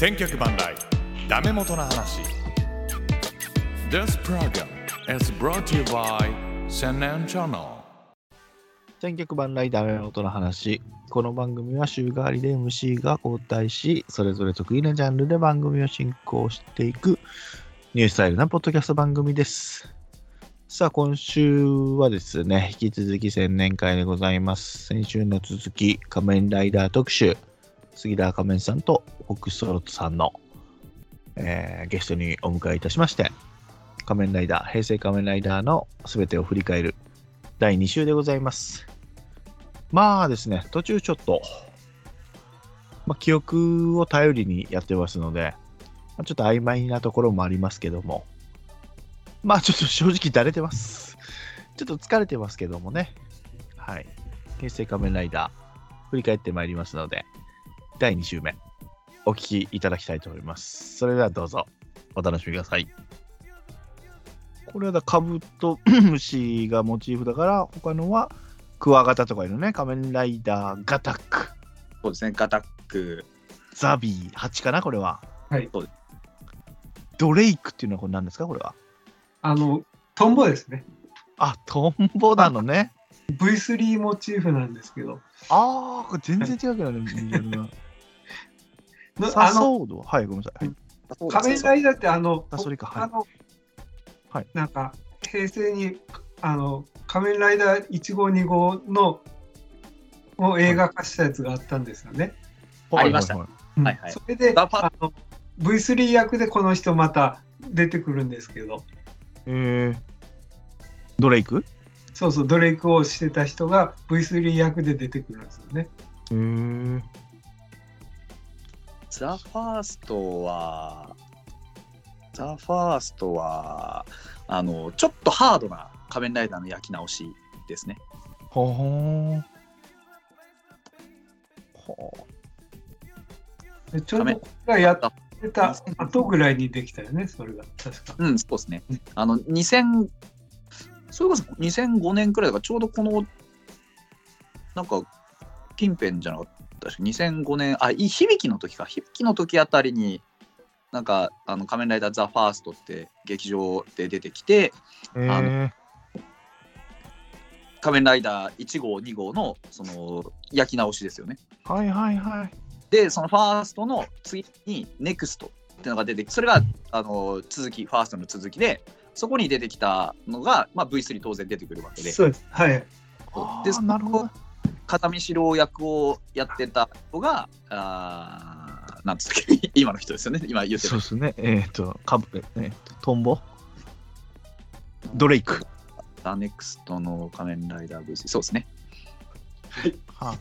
千脚万来ダメ元の話 This program is brought to you by 千年チャンネル千脚万来ダメ元の話。この番組は週替わりで MC が交代し、それぞれ得意なジャンルで番組を進行していくニュースタイルなポッドキャスト番組です。さあ、今週はですね、引き続き千年会でございます。先週の続き、仮面ライダー特集、杉田仮面さんとフォックストロットさんの、えーゲストにお迎えいたしまして、仮面ライダー、平成仮面ライダーの全てを振り返る第2週でございます。まあですね、途中ちょっと、まあ、記憶を頼りにやってますので、まあちょっと曖昧なところもありますけども、まあちょっと正直だれてます。ちょっと疲れてますけどもね。はい。平成仮面ライダー、振り返ってまいりますので、第2週目、お聞きいただきたいと思います。それではどうぞ、お楽しみください。これはだ、カブトムシがモチーフだから、他のはクワガタとかいるね。仮面ライダーガタック、そうですね、ガタック。ザビー、8かな、これは。はいそうでドレイクっていうのはこれ何ですか、これは？あの、トンボですね。あ、トンボなのね。V3 モチーフなんですけど、ああ、これ全然違うけどね、サあの、ソードは？い、ごめんなさい。仮面ライダーってあの、あそれかは？い。あの、はい。なんか、平成に、あの、仮面ライダー1号2号の、を映画化したやつがあったんですよね。ありました。はい。それで、あの V3 役でこの人また出てくるんですけど、えー、ドレイク？そうそう、ドレイクをしてた人が V3 役で出てくるんですよね。えー、ザ・ファーストは、ザ・ファーストは、あの、ちょっとハードな仮面ライダーの焼き直しですね。ほほーん。ほでちょうどこれがやってた後ぐらいにできたよね、それが。確か。うん、そうですね。あの、2000、それこそ2005年くらいだから、ちょうどこの、なんか、近辺じゃなかった？確か2005年、あ、い響きの時か、響きの時あたりに、なんか、あの仮面ライダーザ・ファーストって劇場で出てきて、えあのー、仮面ライダー1号、2号のその焼き直しですよね。はいはいはい。で、そのファーストの次に NEXT っていうのが出てきて、それがあの続き、ファーストの続きで、そこに出てきたのが、まあ、V3 当然出てくるわけで、そうです。はい。でなるほど。風見四郎役をやってた人が、あーなんつったっけ、今の人ですよね、今言ってたそうで。すね。えっ、と、カブ、えー、とトンボ？ドレイク。ザ・ネクストの仮面ライダー V3、そうですね。はあ、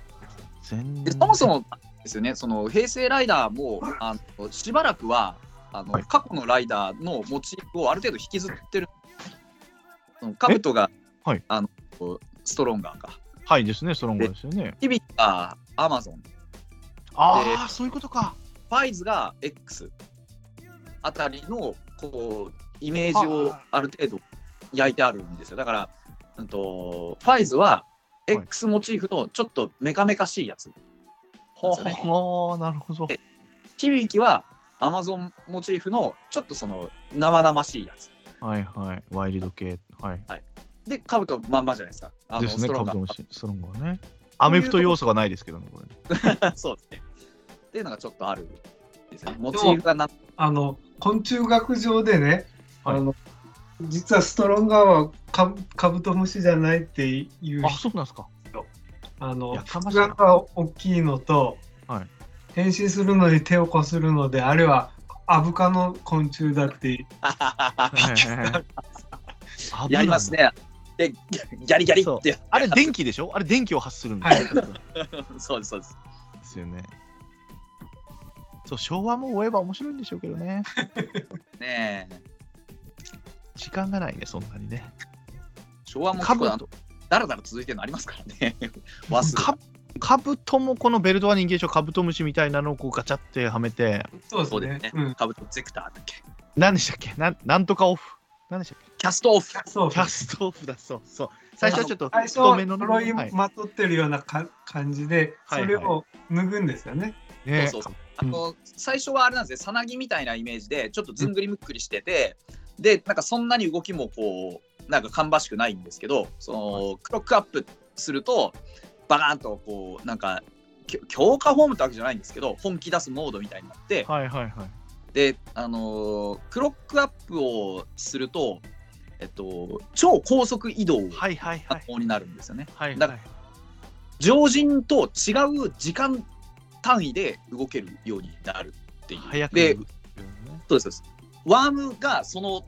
全でそもそもですよね、その平成ライダーもあのしばらくはあの、はい過去のライダーのモチーフをある程度引きずってる。そのカブトが、はいあのストロンガーか。はいですね、ストロングですよね。ヒビがアマゾン、ああ、そういうことか。ファイズが X あたりのこうイメージをある程度焼いてあるんですよ。だから、うんとファイズは X モチーフのちょっとメカメカしいやつ。ほそうですねほなるほど。え響はアマゾンモチーフのちょっとその生々しいやつ。はいはい。ワイルド系。はい。で、カブトまんまじゃないですか。あのですね、ストロンガーカブトムシ。ストロングはね。アメフト要素がないですけどね、これ。そうですね。っていうのがちょっとあるんですよね。モチーフがなあの、昆虫学上でね、はいあの、実はストロンガーはカブカブトムシじゃないっていうあ、そうなんですか。あのやかましいな腹が大きいのと、はい変身するのに手をこするのであれはアブ科の昆虫だって やります。ね。で、ギャリギャリって。あれ、電気でしょ？あれ、電気を発するんですよ。そうです、そうです。ですよね。そう、昭和も追えば面白いんでしょうけどね。ねえ。時間がないね、そんなにね。昭和もカブ結構だらだら続いてるのありますからね。かカブトもこのベルトは人間でしょ？カブトムシみたいなのをこうガチャってはめて、そうそうですね。ですねうんカブトゼクターだっけ？何でしたっけ？なんなんとかオフ。何でしたっけ？キャストオフ。そうキャストオフだ、そうそう。最初はちょっと最初太めのね鎧はい。まとってるようなか感じではいそれを脱ぐんですよね、ね。そうそうそう。あの最初はあれなんですね。さなぎみたいなイメージでちょっとずんぐりむっくりしてて、でなんかそんなに動きもこうなんか芳しくないんですけどそのクロックアップするとバカーンとこうなんか強化フォームってわけじゃないんですけど本気出すモードみたいになってはいはいはい。であのークロックアップをするとえっと超高速移動はいはいはい。可能になるんですよね。はいだから常人と違う時間単位で動けるようになるっていう。で早くですそうです。ワームがその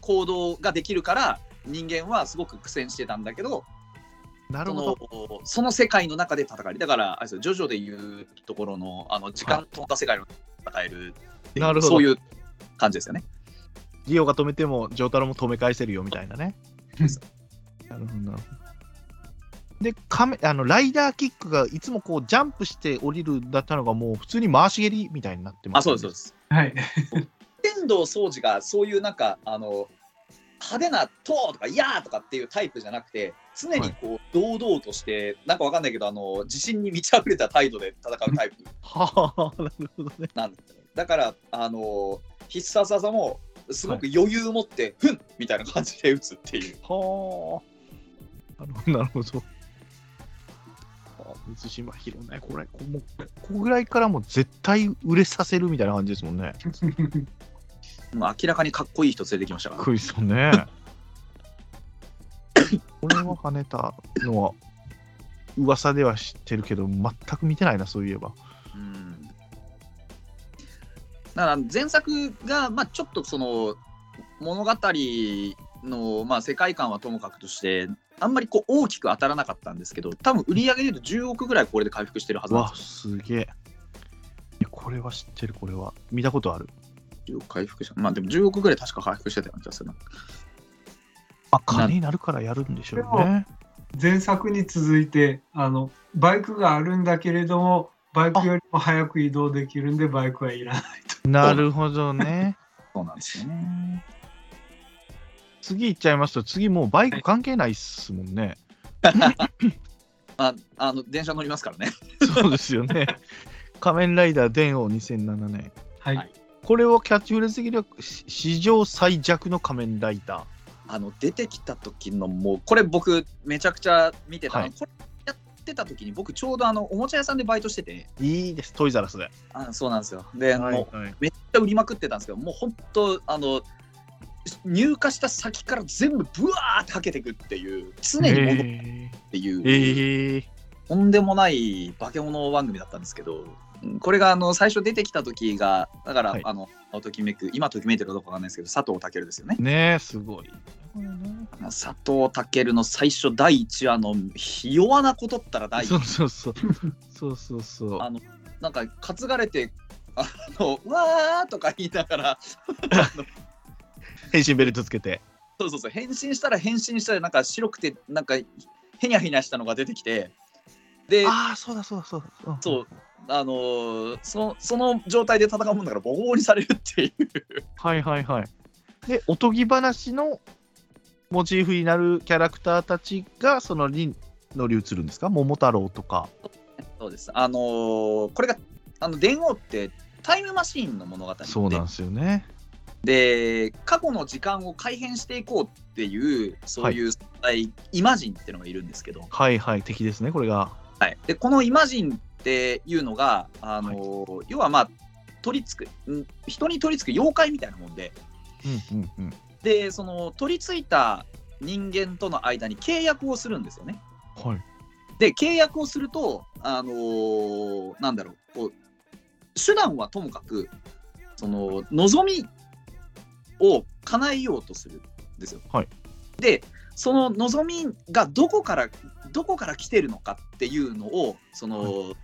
行動ができるから人間はすごく苦戦してたんだけどそなるほのど。その世界の中で戦えるだからあれですよジョジョでいうところのあの時間飛んだ世界の戦えるっていうなるほどそういう感じですよね。リオが止めても、ジョータロも止め返せるよみたいなね。なるほどなるほど。で、カメあのライダーキックがいつもこうジャンプして降りるだったのがもう普通に回し蹴りみたいになってます、あそうですそうです。はい。天童掃除がそういうなんかあの派手な「とー」とか「やー」とかっていうタイプじゃなくて常にこう堂々として、なんかわかんないけどあの自信に満ち溢れた態度で戦うタイプ はあ、なるほどね。なんですよねだからあの必殺技もすごく余裕を持って「ふん!」みたいな感じで打つっていうはあ。なるほど。あ水島ひろね、これ、こもうここぐらいからもう絶対売れさせるみたいな感じですもんね。もう明らかにかっこいい人連れてきましたからクイズもね。これは跳ねたのは噂では知ってるけど、全く見てないな、そういえば。うんだから前作が、まあ、ちょっとその物語の、まあ、世界観はともかくとしてあんまりこう大きく当たらなかったんですけど多分売り上げでいうと10億ぐらいこれで回復してるはずなんわですよ。すげえ。いやこれは知ってる、これは。見たことある？10億回復したまあでも10億ぐらい確か回復してたような気がするな。まあ、金になるからやるんでしょうね。前作に続いてあのバイクがあるんだけれどもバイクよりも早く移動できるんでバイクはいらないなるほどね。そうなんですよね。次行っちゃいますと、次もうバイク関係ないっすもんね。ああの電車乗りますからね。そうですよね。仮面ライダー電王2007年。はい、はいこれをキャッチフレーズ的にはし史上最弱の仮面ライダー。あの出てきた時のもうこれ僕めちゃくちゃ見てた、はいこれやってた時に僕ちょうどあのおもちゃ屋さんでバイトしてて。いいです、トイザラスで。あそうなんですよ。で、もうはい。めっちゃ売りまくってたんですけどもう本当あの入荷した先から全部ブワーってはけてくっていう常に戻るえっていう、ー、えー、とんでもない化け物番組だったんですけどうんこれがあの最初出てきた時がだから、はいあのときめく今ときめいてるかどうかわかんないですけど佐藤健ですよね。ねえ、すごい。佐藤健の最初第1話のひ弱なことったら第一そうそうそう。そうそうそう。あのなんか担がれてあのうわーとか言いながら 変身ベルトつけて。そうそうそう変身したら変身したらなんか白くてなんかへにゃへにゃしたのが出てきてでああ、そうだそうだそうだ。んそうあのーそのその状態で戦うもんだからボコボコにされるっていうはいはいはい。で、おとぎ話のモチーフになるキャラクターたちがそのに乗り移るんですか？桃太郎とか。そうですあのーこれがあの電王ってタイムマシーンの物語でそうなんですよね。で過去の時間を改変していこうっていうそういう存在、イマジンっていうのがいるんですけど、はいはい、敵ですね、これが。はい、でこのイマジンっていうのが、あのー要はまあ取り付くん人に取り付く妖怪みたいなもんでうんうんうん。でその取り付いた人間との間に契約をするんですよね。はい。で契約をすると、あのーなんだろうこう手段はともかくその望みを叶えようとするんですよ。はいでその望みがどこからどこから来てるのかっていうのをその、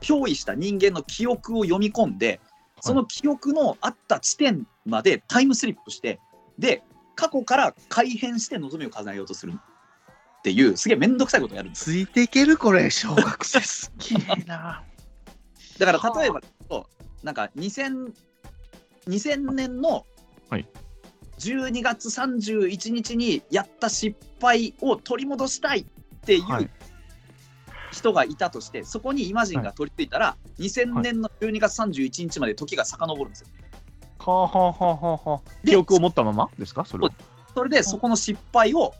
憑依した人間の記憶を読み込んでその記憶のあった地点までタイムスリップしてで過去から改変して望みを叶えようとするっていうすげえ面倒くさいことをやるんですついていけるこれ、小学生。すげえな。だから例えばなんか2000 2000年のはい。12月31日にやった失敗を取り戻したいっていうはい人がいたとしてそこにイマジンが取り付いたら、2000年の12月31日まで時が遡るんですよ。はあはあはあはあはあ。で記憶を持ったままですか？それは。それでそこの失敗を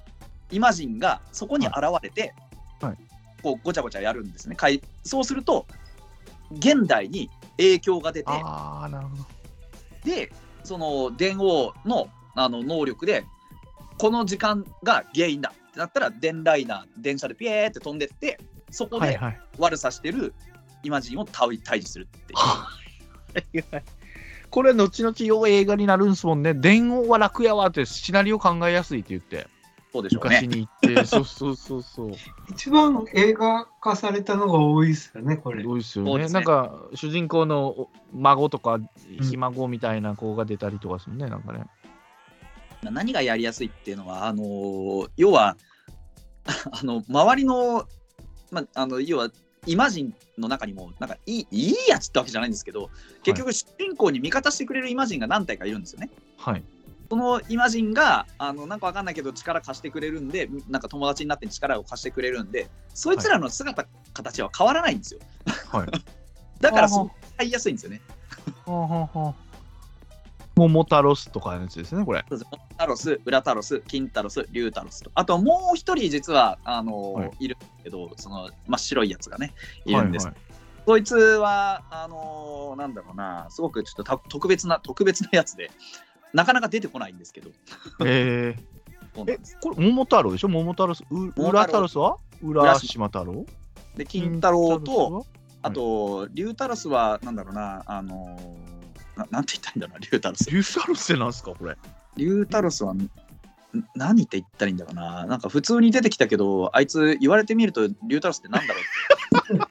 イマジンがそこに現れて、はいはいこうごちゃごちゃやるんですね。そうすると現代に影響が出てああ、なるほど。でその電王のあの能力でこの時間が原因だってなったら電ライナー電車でピエーって飛んでってそこではいはい。悪さしてるイマジンを対対峙するっていう。これ、後々よう映画になるんすもんね。電王は楽やわってシナリオ考えやすいって言って、そうでしょう昔ね。に行って、そうそうそうそう。一番映画化されたのが多いですよね、これ。多いですよね。ねなんか、主人公のお孫とか、んひ孫みたいな子が出たりとかするね、なんかね。何がやりやすいっていうのはあのー要は あの周りの,、まあ、あの要はイマジンの中にもなんかいいいいやつってわけじゃないんですけど結局主人公に味方してくれるイマジンが何体かいるんですよね。はい。そのイマジンがあのなんかわかんないけど力貸してくれるんでなんか友達になって力を貸してくれるんでそいつらの姿、形は変わらないんですよ。はい。だからはあそう買いやすいんですよね。はあはあはあ桃太郎スとかのやつですね、これ。そうです。タロス、ウラタロス、キンタロス、リュウタロスと。あともう一人実はあの、はい。い、るんですけど、その真っ白いやつがね、いるんです。はいはい。そいつは、あのなんだろうな、すごくちょっとた特別な、特別なやつで、なかなか出てこないんですけど。えー、えこれ、桃太郎でしょ？桃太郎ス。う郎。裏太郎スは？浦島太郎？で、キンタロウと、金あと、リュウタロスは、なんだろうな、あのななんて言ったらいいんだろうな、リュウタロス。太郎スリュウ太郎スってなんすか、これ？リュウタロスは、ん何って言ったらいいんだろうな。なんか普通に出てきたけど、あいつ言われてみると、リュウタロスってなんだろう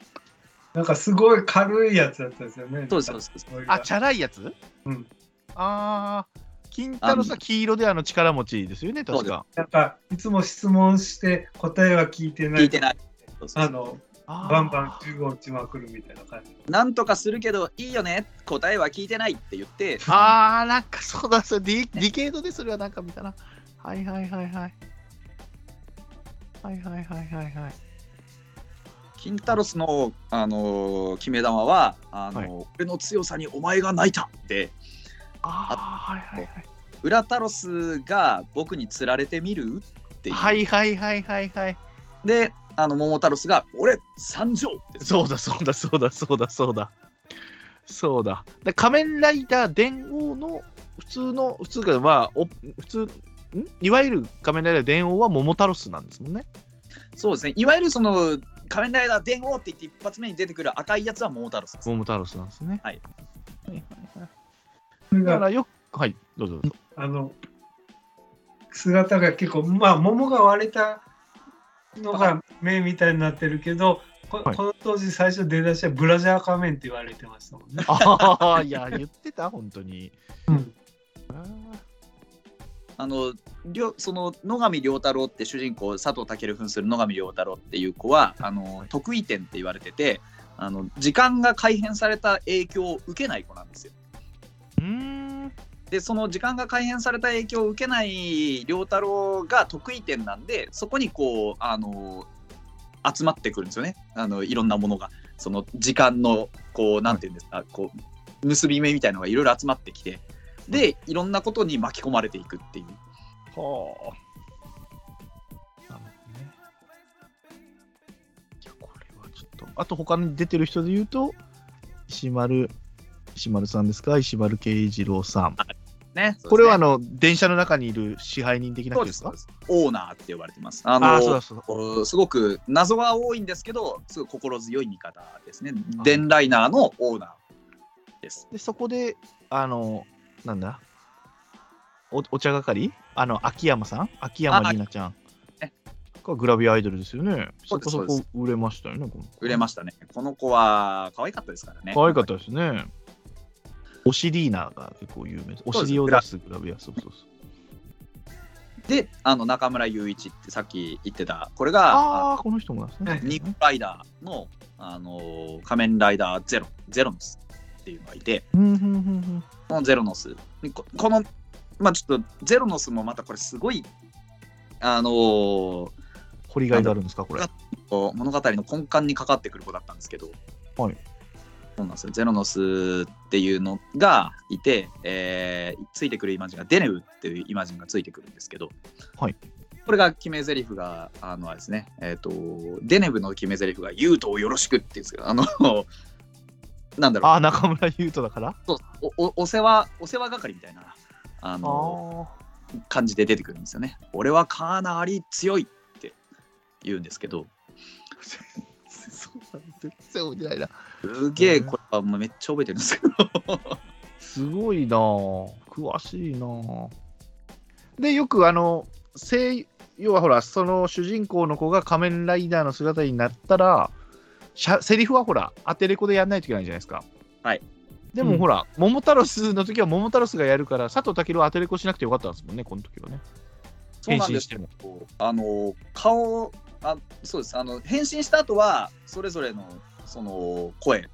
なんかすごい軽いやつだったんですよね。そうですそうですそうですあ、チャラいやつ？うん。あー、金太郎さん、黄色であの力持ちですよね、確か。なんかいつも質問して答えは聞いてない。聞いてない。そうそうあの、あーバンバン15打ちまくるみたいな感じ。なんとかするけどいいよね答えは聞いてないって言ってあー、なんかそうだ、そうディディケードでそれはなんか見たな。はいはいはいはい。はいはいはいはいはい。キンタロスの、あのー決め球はあのーはい俺の強さにお前が泣いたってあー、はいはいはい。ウラタロスが僕に釣られてみるっていう、はいはいはいはいはい。であの桃太郎スが俺参上ってそうだそうだそうだそうだそうだ。そうだ。で仮面ライダー電王の普通の、普通か、まあ、お普通、ん？いわゆる仮面ライダー電王は桃太郎スなんですもんね。そうですねいわゆるその仮面ライダー電王って言って一発目に出てくる赤いやつは桃太郎スです桃太郎スなんですね。はいはいはいはい。それがだからよく、はい、どうぞどうぞ。あの姿が結構まあ桃が割れたのが目みたいになってるけどこ,、はいこの当時最初出だしはブラジャー仮面って言われてましたもんね。ああ、いや、言ってた、本当に。うんああのりょその野上良太郎って主人公佐藤健扮する野上良太郎っていう子はあの得意点って言われててあの時間が改変された影響を受けない子なんですよ。ーうーん。でその時間が改変された影響を受けない良太郎が得意点なんでそこにこうあの集まってくるんですよね。あのいろんなものが。その時間のこうなんていうんですか、こう結び目みたいのがいろいろ集まってきてでいろんなことに巻き込まれていくっていう。はあ。あと、他に出てる人で言うと、石丸、石丸さんですか？石丸慶一郎さん。ね。これはあのの、電車の中にいる支配人的な人ですか？オーナーって呼ばれてます。あのすごく謎が多いんですけどすごい心強い味方ですね。あデンライナーのオーナーです。で、そこで、あの、なんだ？おお茶係？あの、秋山さん？秋山里奈ちゃん。グラビアアイドルですよね。そこそこ売れましたよね。売れましたね。この子は可愛かったですからね。可愛かったですね。おしリーナが結構有名です。お尻を出すグラビア、そうそうそう。であの中村雄一ってさっき言ってたこれがああ、この人もですね。ニックライダーの、あのー仮面ライダーゼロゼロノスっていうのがいてこのゼロノスここのまあちょっとゼロノスもまたこれすごいあのー掘りがいがあるんですか、これ。物語の根幹にかかってくる子だったんですけど、はいそうなんですよ。ゼロノスっていうのがいて、えーついてくるイマジンがデネブっていうイマジンがついてくるんですけど、はい。これが決め台詞があのあれですね、えー、とデネブの決め台詞が「ユートをよろしく」って言うんですけどあの なんだろう。ああ、中村優斗だから？そうおおお世話お世話係みたいなああのあ。感じで出てくるんですよね。俺はかなり強いって言うんですけど、全然覚えてないな。すげえこれはもうめっちゃ覚えてるんですけど、すごいなぁ詳しいなぁで、よくあの、声要はほら、その主人公の子が仮面ライダーの姿になったら、しゃセリフはほら、アテレコでやんないといけないじゃないですか。はい。でもほら、桃太郎スの時は桃太郎スがやるから、佐藤健はアテレコしなくてよかったんですもんね、この時はね。そうなんです変身しても。あの顔あそうです。あの変身した後はそれぞれのその声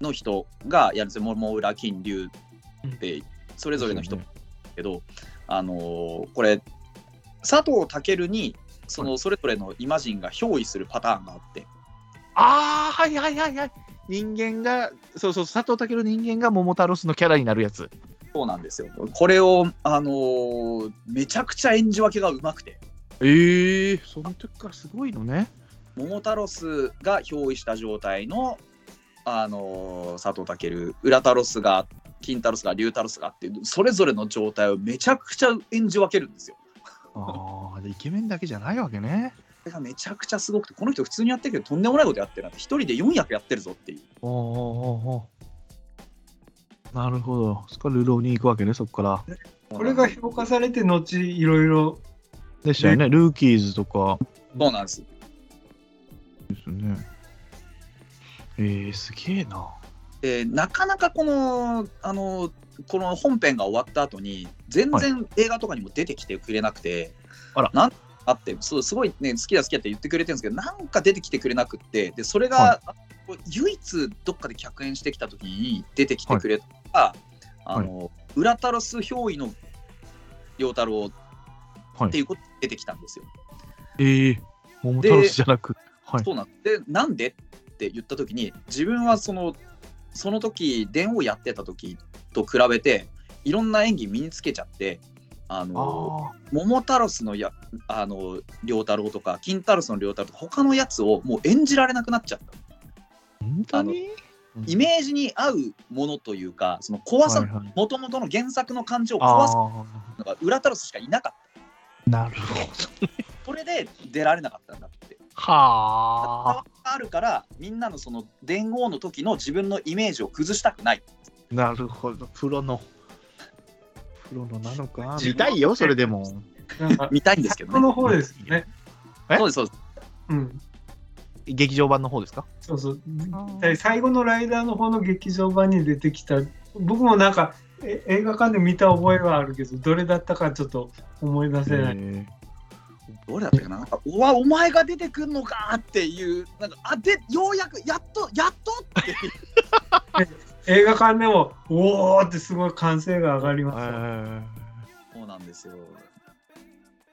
の人がやるんですよ。桃浦金龍ってそれぞれの人。けど、あのーこれ佐藤健にそのそれぞれのイマジンが憑依するパターンがあって、ああ、はいはいはいはい。人間が、そうそう、佐藤健の人間が桃太郎スのキャラになるやつ。そうなんですよ。これを、あのーめちゃくちゃ演じ分けがうまくてええー、その時からすごいのね。桃太郎スが憑依した状態の、あのー佐藤健浦太郎スが金太郎スが龍太郎スがっていうそれぞれの状態をめちゃくちゃ演じ分けるんですよ。ああ、でイケメンだけじゃないわけね。これがめちゃくちゃすごくてこの人普通にやってるけどとんでもないことやってるなって一人で4役やってるぞっていう。おーおーおなるほど。そこからルローに行くわけね、そこから。これが評価されて、後、いろいろ、でしたよね、ルーキーズとか。そうなんです。ですね。えー、すげえな。でなかなかこのあのこの本編が終わった後に全然映画とかにも出てきてくれなくて、あら。なんあってそうすごいね好きだ好きだって言ってくれてるんですけどなんか出てきてくれなくってでそれが、はあこれ唯一どっかで客演してきた時に出てきてくれたのが、あの裏タロス憑依の陽太郎はいっていうことで出てきたんですよ。えー、桃太郎じゃなく。はい。そうなんでなんでって言った時に自分はそのその時電王やってた時と比べていろんな演技身につけちゃってあのあ桃太郎のやあの良太郎とか金太郎の良太郎とか他のやつをもう演じられなくなっちゃった。あ、本当に？イメージに合うものというかその怖さもともとの原作の感じをあ怖さのが裏太郎しかいなかっーなるほど。たそれで出られなかったんだってはあ。あるからみんなのその伝言の時の自分のイメージを崩したくないなるほど。プロの。プロのなのか。見たいよ、それでも。なんか、見たいんですけどこのね。方ですよね。え？そうですそうです。うん。劇場版の方ですか？そうそう最後のライダーの方の劇場版に出てきた、僕もなんか、え映画館で見た覚えはあるけど、どれだったかちょっと思い出せない。えどれだったかな？なんかうわお前が出てくんのかっていうなんかあでようやくやっとやっとって 映画館でも、おーってすごい歓声が上がりまーした。えそうなんですよ。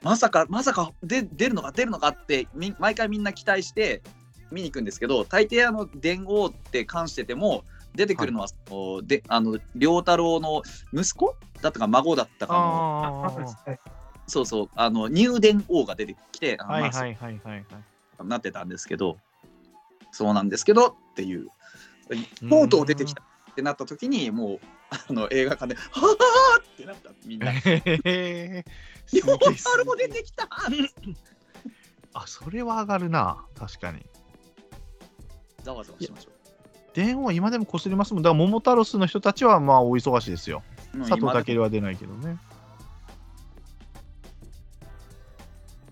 まさかまさかで出るのか出るのかってみ毎回みんな期待して見に行くんですけど大抵あの伝言って関してても出てくるのは、そのであの良太郎の息子？だったか孫だったー。かそうそう。あの入伝王が出てきて、あのまあはいはいはいはい。はい。なってたんですけどそうなんですけどっていう。とうとう出てきた。ってなった時にもうあの映画館で「はあ!」ってなった。みんな「へへ両太郎出てきた!」あ、それは上がるな。確かに。ざわざわしましょ電話今でもこすりますもん。だから桃太郎の人たちはまあお忙しいですよ。佐今藤健は出ないけどね。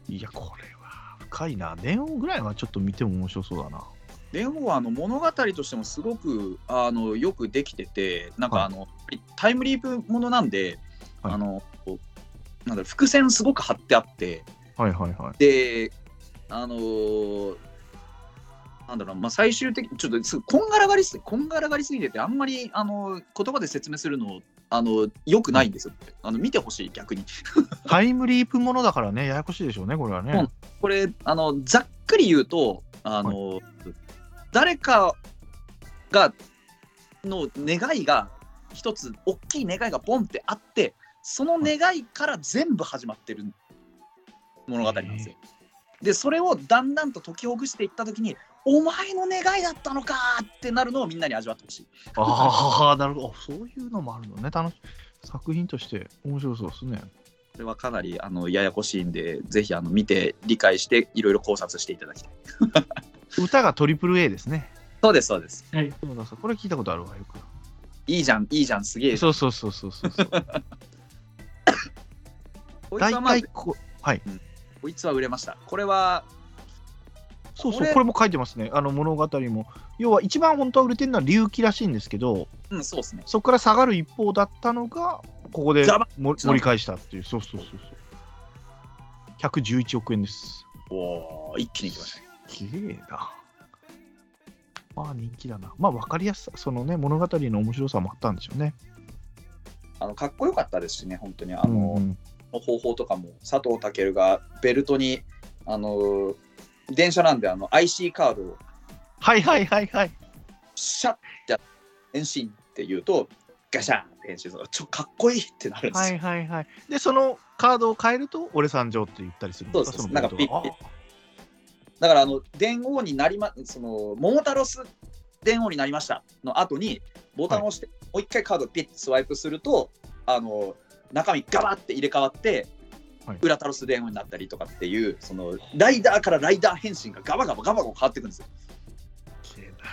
いや、これは深いな。電話ぐらいはちょっと見ても面白そうだな。電話はあの物語としてもすごくあのよくできててなんかはいあの、タイムリープものなんで、はいあのなんだ伏線すごく張ってあってはいはいはい。であのーなんだろう、まあ、最終的に、ちょっとすこんがらがりすぎ、こんがらがりすぎてて、あんまりあの言葉で説明するの、あのよくないんですよ。あの見てほしい、逆に。タイムリープものだからね、ややこしいでしょうね、これはね。これ、あのざっくり言うと、あの誰かがの願いが、一つ、大きい願いがボンってあって、その願いから全部始まってる物語なんですよ。で、それをだんだんと解きほぐしていったときに、お前の願いだったのかってなるのをみんなに味わってほしい。ああ、なるほど。あそういうのもあるのね。楽し作品として面白そうですね。これはかなりあのややこしいんで、ぜひあの見て理解していろいろ考察していただきたい。歌がトリプル A ですね。そうです、そうです。はい。これ聞いたことあるわ、よいいじゃん、いいじゃん、すげえく。。そうそうそうそうそうそう。大 こいつはまず、体こはい。こいつは売れました。これは、そうそう、これも書いてますね。あの物語も。要は一番本当は売れてるのは龍騎らしいんですけど、うん、そうですね。そこから下がる一方だったのが、ここで盛り返したっていう。そうそうそうそう。111億円です。おー一気にいきましたね。きれいな。まあ人気だな。まあ分かりやすさ、そのね、物語の面白さもあったんでしょうね。あのかっこよかったですしね、本当に。あの、うんうん方法とかも、佐藤健がベルトに、あの、電車なんであの IC カードをはいはいはいはい。シャッてやって変身って言うと、ガシャンって変身する。ちょ、かっこいいってなるんですよ。はいはいはい。で、そのカードを変えると、俺参上って言ったりするんですか？そうですのベルトがなんかピッピだから、あの、電王になりま、その、桃太郎ス電王になりましたの後に、ボタンを押して、もう一回カードをピッてスワイプすると、あの、中身ガバって入れ替わって、はいウラタロス電王になったりとかっていう、その、ライダーからライダー変身がガバガバガバガバ変わっていくんですよ。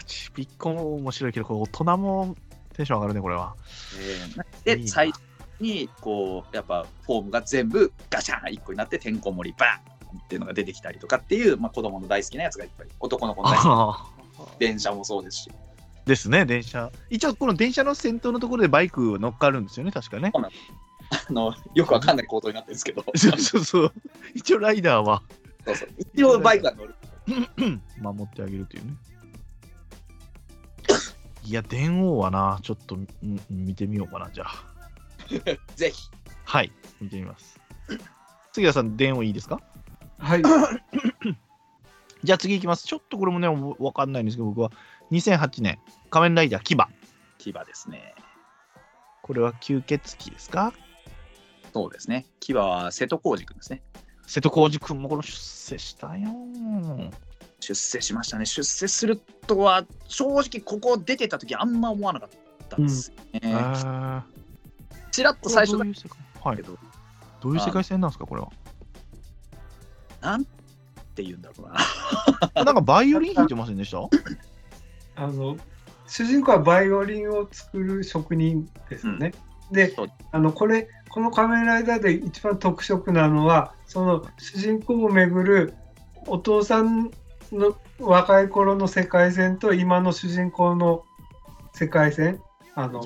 ちびっこも面白いけど、これ大人もテンション上がるね、これは。いいで、な最初に、こう、やっぱ、フォームが全部ガシャン一個になって、てんこ盛りバーンっていうのが出てきたりとかっていう、まあ、子供の大好きなやつがいっぱい、男の子の大好きなああ。電車もそうですし。ですね、電車。一応、この電車の先頭のところでバイク乗っかるんですよね、確かね。あのよくわかんない構造になってるんですけど、そうそうそう。一応、ライダーはそうそう一応バイクが乗る。守ってあげるというね。いや、電王はな、ちょっと、うん見てみようかな、じゃあ。ぜひ。はい、見てみます。杉田さん、電王いいですか？はい。じゃあ次いきます。ちょっとこれもね、わかんないんですけど、僕は2008年、仮面ライダー牙。牙ですね。これは吸血鬼ですか？そうですね。牙は瀬戸康史君ですね。瀬戸康史君もこの出世したよ。出世しましたね。出世するとは、正直ここ出てた時あんま思わなかったんですよね。あちらっとー最初だどういう世界はいけ。ど、どういう世界線なんですか、これは？なんて言うんだろうな。なんかバイオリン弾いてませんでした？あの主人公はバイオリンを作る職人ですよね。でそうあのこれこの「仮面ライダー」で一番特色なのはその主人公をめぐるお父さんの若い頃の世界線と今の主人公の世界線あの。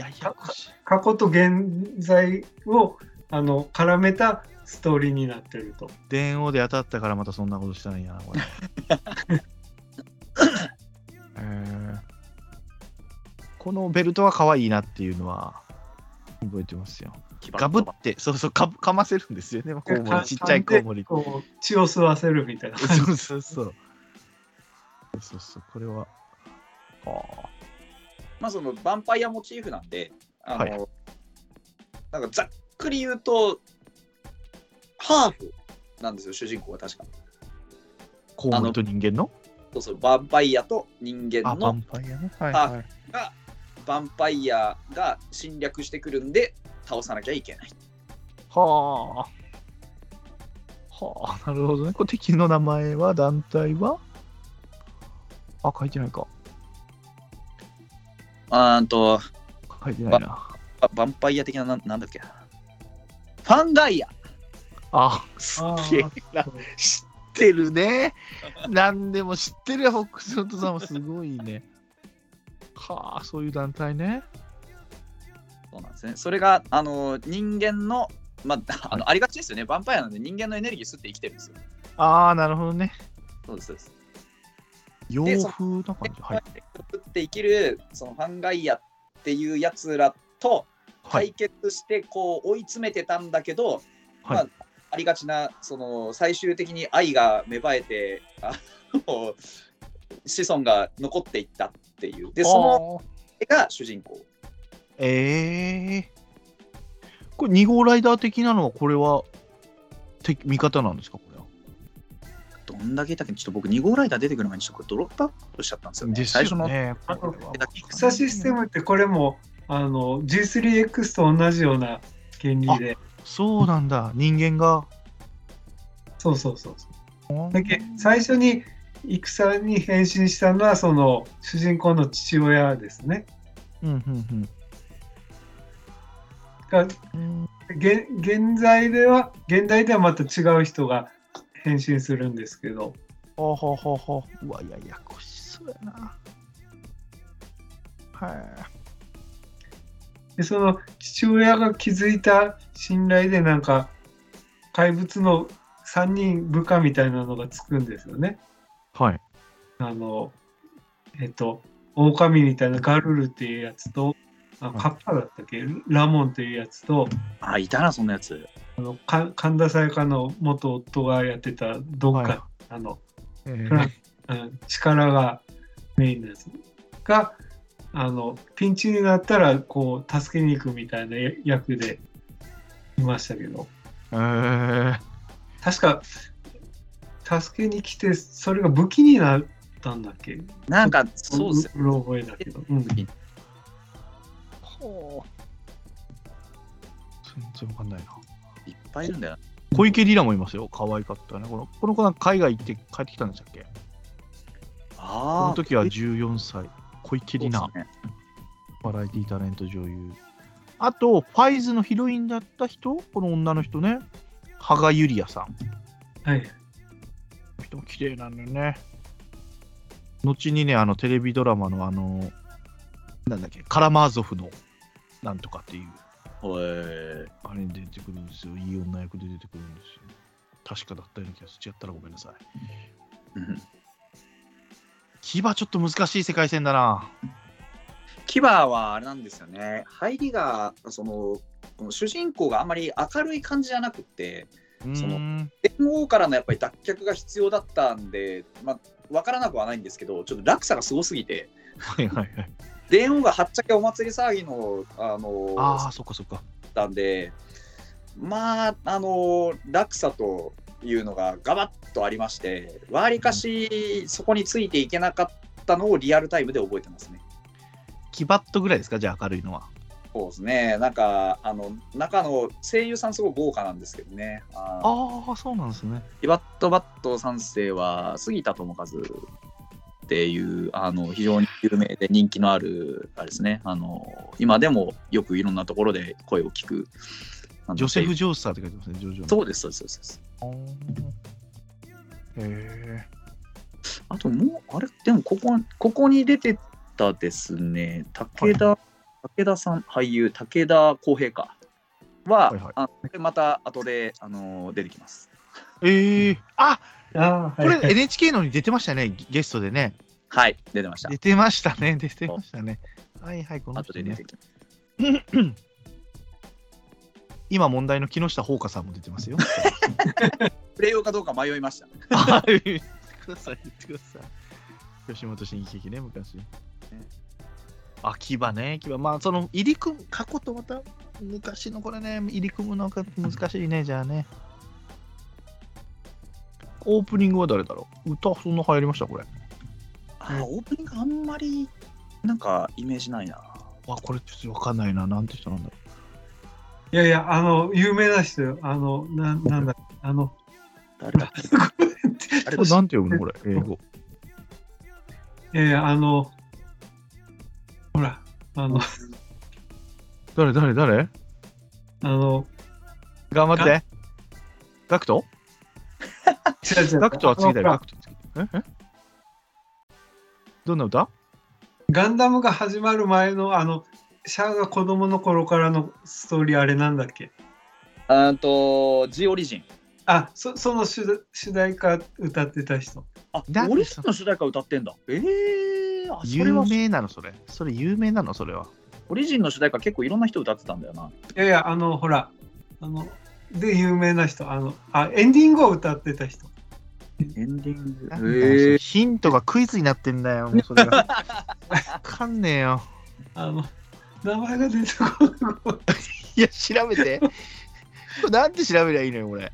過去と現在をあの絡めたストーリーになってると。電王で当たったからまたそんなことしたんやな、これ。えーこのベルトは可愛いなっていうのは覚えてますよ。ガブって、そうそう、かかませるんですよね、コウモリ、ちっちゃいコウモリ。こう血を吸わせるみたいな。そうそうそう。そうそう、これは。ああ。まあそのヴァンパイアモチーフなんで、あの、はいなんかざっくり言うと、ハーフなんですよ、主人公は確か。コウモリと人間の？そうそう、ヴァンパイアと人間あ、ヴァンのパイアね。はいあはい。ヴァンパイアが侵略してくるんで、倒さなきゃいけない。はあ。はあ、なるほどね。これ敵の名前は、団体は？あ、書いてないか。あーんと、書いてないな。あヴァンパイア的な、なんなんだっけ？な。ファンガイア。あ、すげえな。知ってるね。何でも知ってるよ、フォックスロットさんもすごいね。はあ、そういう団体ね。そうなんですね。それが、あの、人間の、まあ、あのありがちですよね。ヴァンパイアなんで人間のエネルギー吸って生きてるんですよ。ああ、なるほどね。そうです、そうです。洋風な感じ。はい。作って生きるそのファンガイアっていうやつらとはい。対決してこう追い詰めてたんだけど、はいまあ、ありがちなその最終的に愛が芽生えてあの子孫が残っていったっていうでその絵が主人公ええこれ2号ライダー的なのはこれは敵味方なんですかこれは？どんだけいたっけちょっと僕2号ライダー出てくる前にちょっとドロップアップしちゃったんですよね。最初のねあのこれは戦システムってこれもあの G3X と同じような原理で、そうなんだ。人間が。そうそうそうそう。だけ最初に戦に変身したのはその主人公の父親ですね。うんうんがうん現現在では現代ではまた違う人が変身するんですけど、ほうほうほうほう。うわややこしそうやな。はい。でその父親が築いた信頼でなんか怪物の3人部下みたいなのがつくんですよね。はい。あのえっと狼みたいなガルルっていうやつとあカッパだったっけ？ラモンっていうやつと。あいたなそんなやつ。あのか神田沙也加の元夫がやってたどっか、はい。あのえー力がメインのやつ。があのピンチになったらこう助けに行くみたいな役でいましたけど。えー。確か助けに来てそれが武器になったんだっけ？なんかそうですようろ覚えだけど、うん、ほう。全然わかんないな。いっぱいいるんだよ小池里奈もいますよ。可愛かったね。このこの子なんか海外行って帰ってきたんでしたっけ？こあの時は14歳。小池里奈ね、バラエティタレント女優。あと、ファイズのヒロインだった人、この女の人ね、羽賀ゆりやさん。はい。この人も綺麗なのよね。後にね、あのテレビドラマのあの、なんだっけ、カラマーゾフのなんとかっていう、あれに出てくるんですよ。いい女役で出てくるんですよ。確かだったような気がする。違ったらごめんなさい。うん牙ちょっと難しい世界線だな。キバはあれなんですよね入りがそのこの主人公があんまり明るい感じじゃなくってそのん。電王からのやっぱり脱却が必要だったんで、まあ、分からなくはないんですけどちょっと落差がすごすぎてはいはいはい。電王がはっちゃけお祭り騒ぎのあのああ、そっかそっか。ったんでまああの落差というのがガバッとありましてわりかしそこについていけなかったのをリアルタイムで覚えてますね。キバットぐらいですか？じゃあ明るいのは。そうですねなんかあの中の声優さんすごい豪華なんですけどねあああ、そうなんですね。イバットバット3世は杉田智和っていうあの非常に有名で人気のあるあれですね。あの今でもよくいろんなところで声を聞く。ジョセフ・ジョースターって書いてますね、ジョジョの。そうですそうですそうです。へえ。あともうあれでもここここに出てたですね。武田、武田さん俳優武田浩平か。は、はいはい。あまた後であの出てきます。ええあああこれはい NHK のに出てましたね、ゲゲストでね。はい出てました出てましたね、出てましたね。はいはい、この人ね後で出て。きます今問題の木下ほうかさんも出てますよ。プレイ用かどうか迷いましたはい、言ってください、言ってください。吉本新喜劇ね、昔。あ、牙ね、牙。まあ、その、入り組む、過去とまた昔のこれね、入り組むのが難しいね、じゃあね。オープニングは誰だろう？歌そんな流行りましたこれ。あーオープニングあんまりなんかイメージないな。あ、これちょっとわかんないな。なんて人なんだろいやいや、あの、有名な人よ。あの、ななんだ、あの、誰だ あう。れこれなんて読むの？これ、英語。いやいや、あの、ほら、あの、誰誰誰？あの、頑張って。ガクト？違う違う。ガクトは次だよ、ガクトは次。ええ？どんな歌？ガンダムが始まる前の、あの、シャアが子供の頃からのストーリー、あれなんだっけ？あーと、ジオリジン。あそその主題主題歌歌ってた人。あオリジンの？主題歌歌ってんだ。ええー、あそれ有は名なの、それ。それ有名なの、それは。オリジンの主題歌結構いろんな人歌ってたんだよな。いやいや、あの、ほら、あの、で、有名な人、あの、あ、エンディングを歌ってた人。エンディング。ええヒントがクイズになってんだよ、もうそれが。わかんねえよ。あの、名前が出てこない。いや、調べて。なんて調べりゃいいのよ、これ。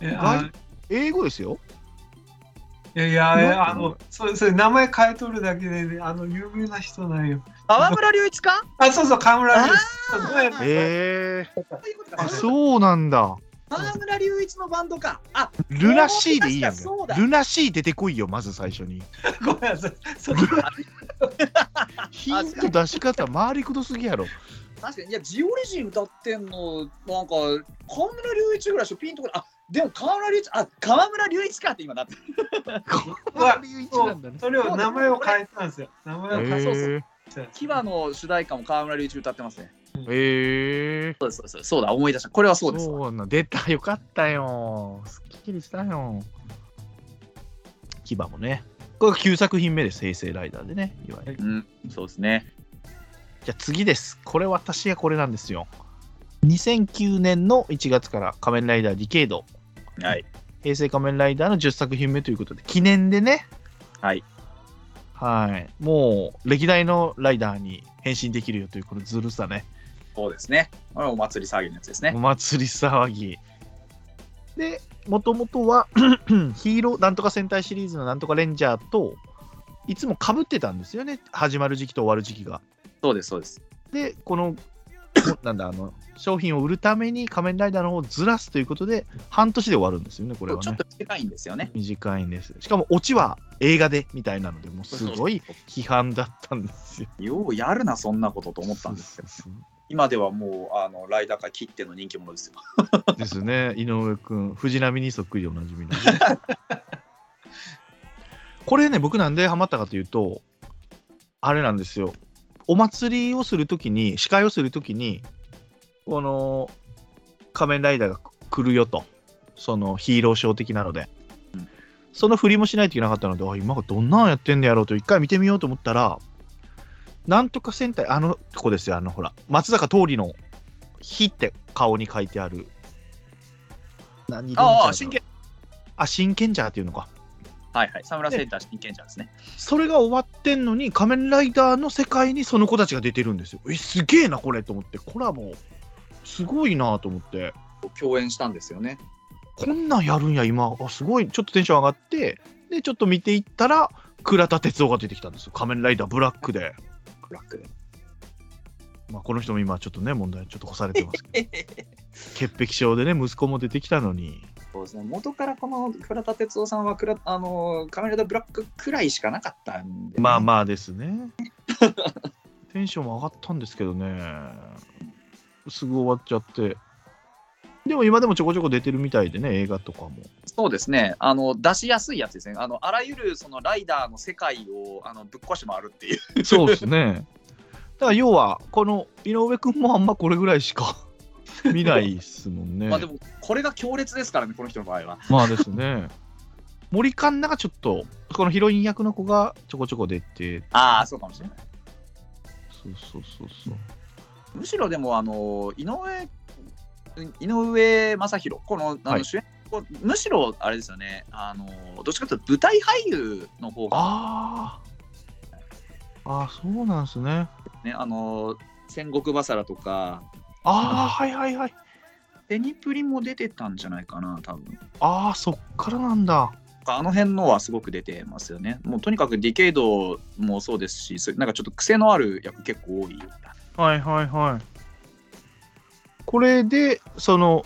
えはあ英語ですよ。いやいや、あの、それ、それ名前変えとるだけで、ね、あの、有名な人なんよ。河村隆一か？あ、そうそう、河村隆あ一。ええそういうことかあ、そうなんだ。河村隆一のバンドか。あルナシーでいいやん。ルナシー出てこいよ、まず最初に。ごめんなさい。そヒント出し方、回りくどすぎやろ。確かに、いや、ジオリジン歌ってんの、なんか、河村隆一ぐらいしかピンとこない。あでも河村隆一、あ河村隆一かって今なって。わ龍一そなんだね。うそれを名前を変えたんですよ。名前を変えそうそうえキバの主題歌も河村隆一歌ってますね。ー、えそうです、そうです。そうだ、思い出した。これはそー、うですわ。そうなん出た、よかったよ。すっきりしたよ。牙もね。これが9作品目です、平成ライダーでね。いわゆるうん、そうですね。じゃあ次です。これ私はこれなんですよ。2009年の1月から仮面ライダーディケイド、はい。平成仮面ライダーの10作品目ということで、記念でね、はい。はい、もう歴代のライダーに変身できるよというこのずるさね、そうですね。これはお祭り騒ぎのやつですねお。祭り騒ぎ。で、もともとは ヒーローなんとか戦隊シリーズのなんとかレンジャーといつもかぶってたんですよね、始まる時期と終わる時期が。そうです、そうです。で、この、こ なんだ、あの、商品を売るために仮面ライダーの方をずらすということで、半年で終わるんですよね、これはねちょっと。短いんですよね。短いんです。しかも、オチは映画でみたいなので、もうすごい批判だったんですよ。ようやるな、そんなことと思ったんですけど、そう今ではもう、あの、ライダー界切っての人気者ですよ。ですね、井上君、藤波にそっくりでおなじみの。これね、僕なんでハマったかというと、あれなんですよ。お祭りをするときに、司会をするときに、この仮面ライダーが来るよと、そのヒーローショー的なので、うんその振りもしないといけなかったので、あ今がどんなんやってんのやろうと、一回見てみようと思ったら、なんとか戦隊、あの子ですよ、あのほら、松坂桃李の火って顔に書いてある。何ああ、真剣。あ、真剣ジャーっていうのか。はいはい。サムラセンター真剣者ですね。それが終わってんのに、仮面ライダーの世界にその子たちが出てるんですよ。え、すげえな、これと思って、コラボ、すごいなと思って、共演したんですよね。こんなんやるんや、今、あすごい、ちょっとテンション上がって、で、ちょっと見ていったら、倉田哲夫が出てきたんですよ、仮面ライダーブラックで。ブラックで。まあ、この人も今、ちょっとね、問題ちょっと干されてますけど、潔癖症でね、息子も出てきたのに、そうですね。元からこの倉田哲夫さんは、あの、カメラダブラックくらいしかなかったんで、まあまあですね。テンションも上がったんですけどね、すぐ終わっちゃって。でも今でもちょこちょこ出てるみたいでね、映画とかも。そうですね。あの、出しやすいやつですね。あの、あらゆるそのライダーの世界をあのぶっ壊し回るっていう。そうですね。だから要は、この井上君もあんまこれぐらいしか 見ないですもんね。まあでも、これが強烈ですからね、この人の場合は。まあですね。森カンナがちょっと、このヒロイン役の子がちょこちょこ出て、ああ、そうかもしれない。そうそうそうそう。むしろでも、あの、井上、井上正弘、このあはいの主演、むしろあれですよね、あの、どっちかというと舞台俳優の方が、ああ。ああ、そうなんですね。ね、あの、戦国バサラとか、ああ、はいはいはい。テニプリも出てたんじゃないかな、多分。ああ、そっからなんだ。あの辺のはすごく出てますよね。もうとにかくディケイドもそうですし、なんかちょっと癖のある役結構多い。はいはいはい。これで、その、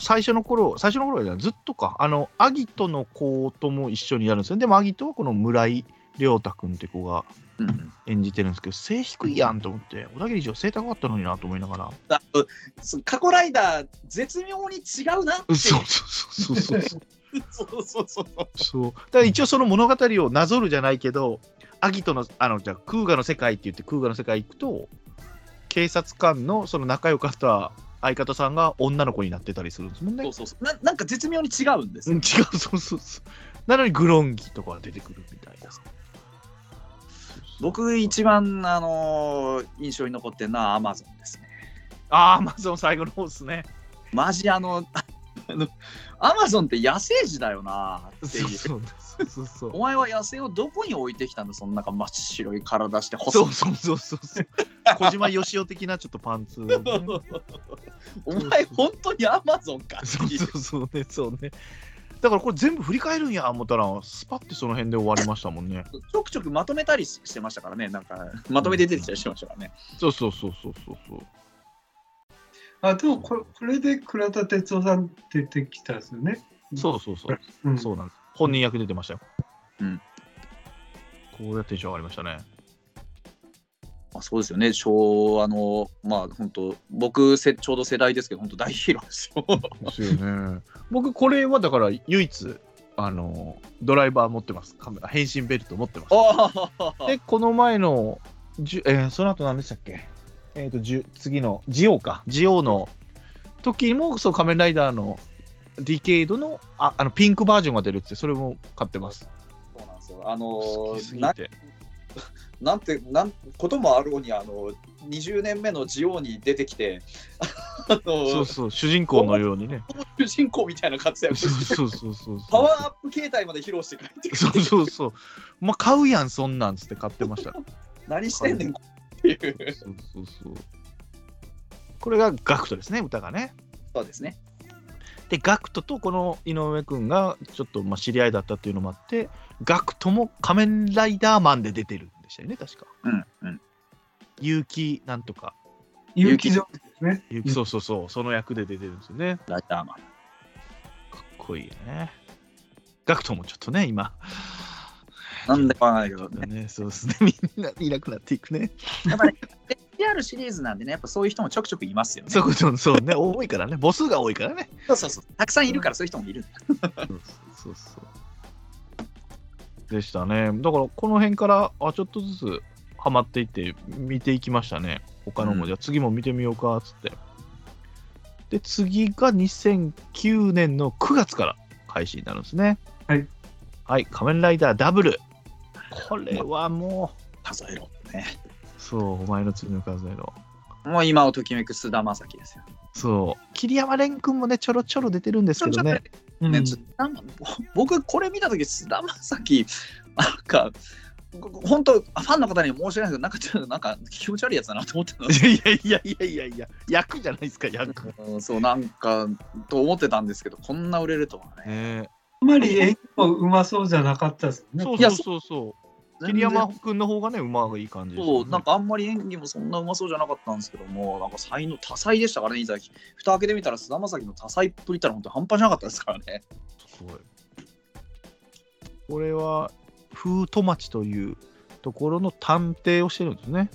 最初の頃、最初の頃じゃないずっとか、あの、アギトの子とも一緒にやるんですよ。でも、アギトはこの村井亮太君って子がうん、演じてるんですけど、背低いやんと思って、小田切城背高かったのになと思いながら。過去ライダー、絶妙に違うなって。そうそうそうそうそう。そうそうそう。そうだから一応その物語をなぞるじゃないけど、アギトの、あの、じゃあクーガの世界って言って、クーガの世界行くと、警察官のその仲良かった相方さんが女の子になってたりするんですもんね。そうそうそうななんか絶妙に違うんですう違う、そうそうそう。なのにグロンギとかが出てくるみたいな。僕一番、あのー印象に残ってるのはアマゾンですね。ああ、まず最後の方ですね。マジあのアマゾンって野生児だよなっていう。そうそうそう。お前は野生をどこに置いてきたんだそのなんか真っ白い体して細いそうそうそうそうそう。小島よしお的なちょっとパンツをね、お前本当にアマゾンか？そうそうそうね、そうね。だからこれ全部振り返るんや思ったら、スパってその辺で終わりましたもんね。ちょくちょくまとめたりししてましたからねなんかまとめて出てきたりしてましたからね、そうそうそうそうそうそう。あでもこれこれで倉田哲夫さん出てきたんですよね。そうそうそう。うん、そうなんです。本人役出てましたよ。うん。こうやってテンション上がりましたね。まあ、そうですよね昭和のまあ本当僕せちょうど世代ですけど本当大ヒーローですよですよね。僕、これはだから唯一、あの、ドライバー持ってます。カメラ、変身ベルト持ってます。あで、この前の、じゅえーその後何でしたっけ？えっ、と、じゅ次の、ジオウか。ジオウの時も、そう、仮面ライダーのディケイドのああのピンクバージョンが出るって、それも買ってます。そうなんですよあの好きすぎな て。なんてなんこともあろうにあの20年目のジオウに出てきてあのそうそう、主人公のようにね。主人公みたいな活躍そうそうそうそうそう。パワーアップ形態まで披露して帰ってくるそうそうそう。まあ、買うやん、そんなんつって買ってました。何してんねんいうそうそうそう。これがガクトですね、歌がね。そうですねで、ガクトとこの井上くんがちょっとまあ知り合いだったっていうのもあって、ガクトも仮面ライダーマンで出てるんでしたよね、確か。うんうん結城なんとか。有機上手ですね。結城そうそうそう、その役で出てるんですよね。ライダーマンかっこいいね。ガクトもちょっとね、今。なんでかわかんないけどねね、そうですね。みんないなくなっていくね。やっぱり SPR シリーズなんでねやっぱそういう人もちょくちょくいますよねそういうそうね、多いからね。母数が多いからね。そうそうそうたくさんいるからそういう人もいるそうそうそう。でしたね。だからこの辺からあちょっとずつハマっていって見ていきましたね。他のも、うんじゃあ次も見てみようかっつって。で、次が2009年の9月から開始になるんですね。はい。はい、仮面ライダーダブル。これはも数えろねう、そう、お前の罪を数えろ。もう今をときめく菅田将暉ですよそう、桐山蓮君もね、ちょろちょろ出てるんですけどね。うんね、つなんか僕これ見た時菅田将暉なんか本当ファンの方には申し訳ないけどなんかちょっとなんか気持ち悪いやつだなと思ってたの いやいやいやいやいや、役じゃないですか、役。うんそうなんかと思ってたんですけどこんな売れるとはねねあんまり演技もうまそうじゃなかったですね。そういやそうそうそう。桐山君の方がね、馬がいい感じね。そうなんかあんまり演技もそんなうまそうじゃなかったんですけどもなんか才能多彩でしたからねいざ蓋開けてみたら菅田将暉の多彩っぷりったら本当半端じゃなかったですからね。すごい。これは、風戸町というところの探偵をしてるんですね。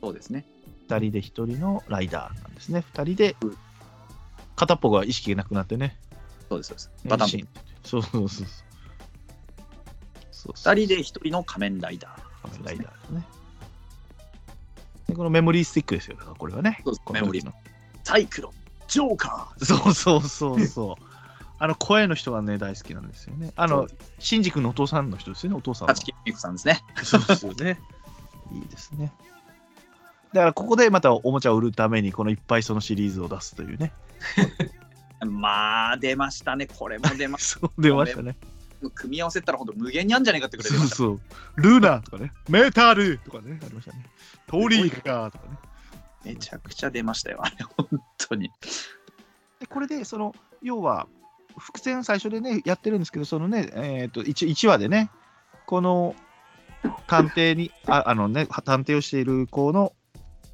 そうですね。2人で1人のライダーなんですね。2人でうん、片っぽが意識がなくなってね。そうですそうです。バタン変身そうそうそうそう。そう2人で1人の仮面ライダー仮面ライダーですね。でこのメモリースティックですよ、これはね。メモリサイクロンジョーカーそうそうそうそう。あの声の人がね、大好きなんですよね。あの、シンジ君のお父さんの人ですよね、お父さんの。立木さんですねそうですよね。いいですね。だからここでまたおもちゃを売るために、このいっぱいそのシリーズを出すというね。まあ出ましたねこれも出まし そう出ましたね。た組み合わせたら本当無限にあんじゃねえかってくそうそう。ルナとかね。メタルとかね、ありましたね。トリーカーとかね。めちゃくちゃ出ましたよあれ本当にでこれで、その、要は、伏線最初でね、やってるんですけど、そのね、えっ、と1、1話でね、この探偵に、ああのね、探偵をしている子の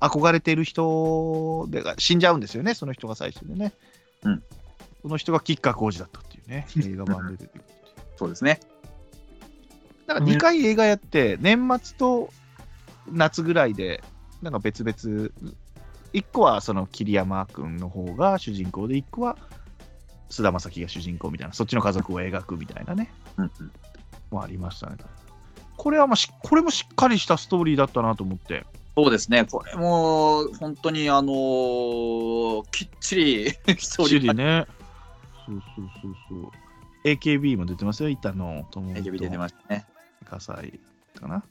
憧れている人でが死んじゃうんですよね、その人が最初でね。うん。その人が吉川晃司だったっていうね、映画版で出てくる。そうですねなんか2回映画やって、年末と夏ぐらいで、なんか別々、1個はその桐山君の方が主人公で、1個は菅田将暉が主人公みたいな、そっちの家族を描くみたいなね、うんうんもありましたね。これはまあし、これもしっかりしたストーリーだったなと思って、そうですね、これも本当にあのーきっちり ストーチリーリね。そうそうそうそう。AKB も出てますよ、板野友テレビ出てましたね。葛西かな。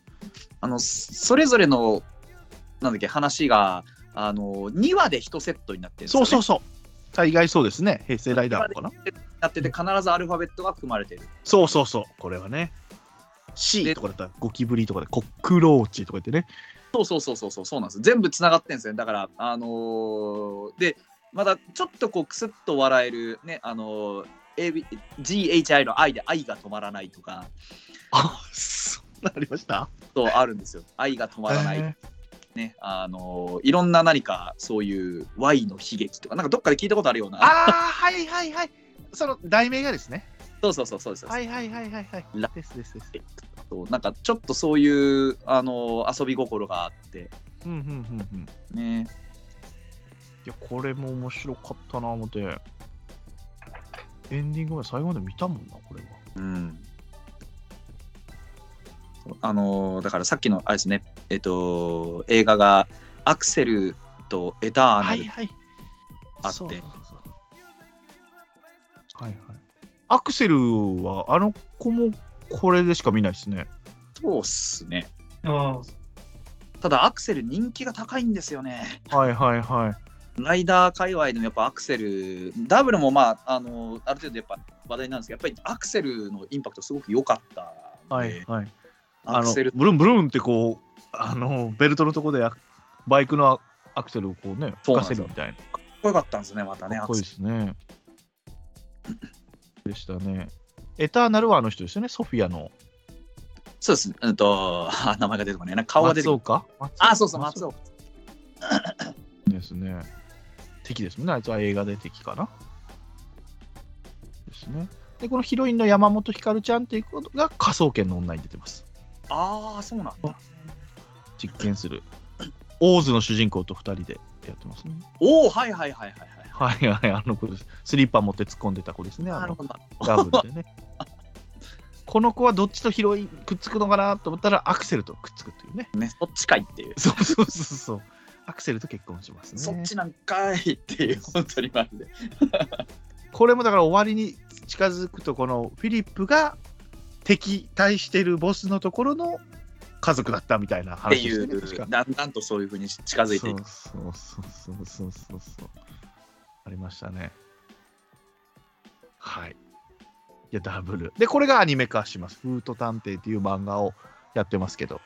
あのそれぞれのなんだっけ話があの2話で1セットになってるんですよ、ね。そうそうそう。大概そうですね。平成ライダーかな。なってて必ずアルファベットが組まれてる。そうそうそう。これはね。C でとかだったらゴキブリとかでコックローチとか言ってね。そうそうそうそうそうそうなんです。全部つながってんですよ。だからあのーでまだちょっとこうクスッと笑えるねあのー AB GHI の愛で愛が止まらないとかあ、そんなありました？とあるんですよ。愛が止まらないへねあのーいろんな何かそういう Y の悲劇とかなんかどっかで聞いたことあるような。ーああ、はいはいはい。その題名がですね。そうそうそうそうです。はいはいはいはいはいラ。ですですです。そうなんかちょっとそういうあのー遊び心があってうんうんうんうん。ね。いや、これも面白かったな、思って。エンディングまで最後まで見たもんな、これは。うん。あのーだからさっきのあれですね、えっと、映画がアクセルとエターナル。あってそうそうそうはいはい。アクセルは、あの子もこれでしか見ないですね。そうっすね。あただアクセル人気が高いんですよね。はいはいはい。ライダー界隈でもやっぱアクセル、ダブルもまあ、あのある程度やっぱ話題なんですけど、やっぱりアクセルのインパクトすごく良かった。はいはい。あのアクセル、ブルンブルンってこう、あの、ベルトのところであバイクのアクセルをこうね、吹かせるみたいな。かっこよかったんですね、またね。かっこいいですね。でしたね。エターナルはあの人ですよね、ソフィアの。そうです。うんと、あ名前が出てこないな。顔が出てこない。松岡？あ、そうそう、松岡岡。ですね。敵ですもんね、あいつは映画で敵かな。ですね。で、このヒロインの山本ひかるちゃんっていうことが科捜研の女に出てます。ああ、そうなんだ。実験する。オーズの主人公と2人でやってますね。おお、はいはいはいはいはい。はいはい、あの子です。スリッパ持って突っ込んでた子ですね。あの。ダブルでね。この子はどっちとヒロインくっつくのかなと思ったらアクセルとくっつくというね。ね、そっちかいっていう。そうそうそうそう。アクセルと結婚しますね。そっちなんかいっていう、本当にマジで。これもだから終わりに近づくとこのフィリップが敵対してるボスのところの家族だったみたいなって話いうですね。確かだんだんとそういうふうに近づいていく。そうそうそうそうそうそう。ありましたね。はい。いや、ダブル。で、これがアニメ化します。フート探偵っていう漫画をやってますけど。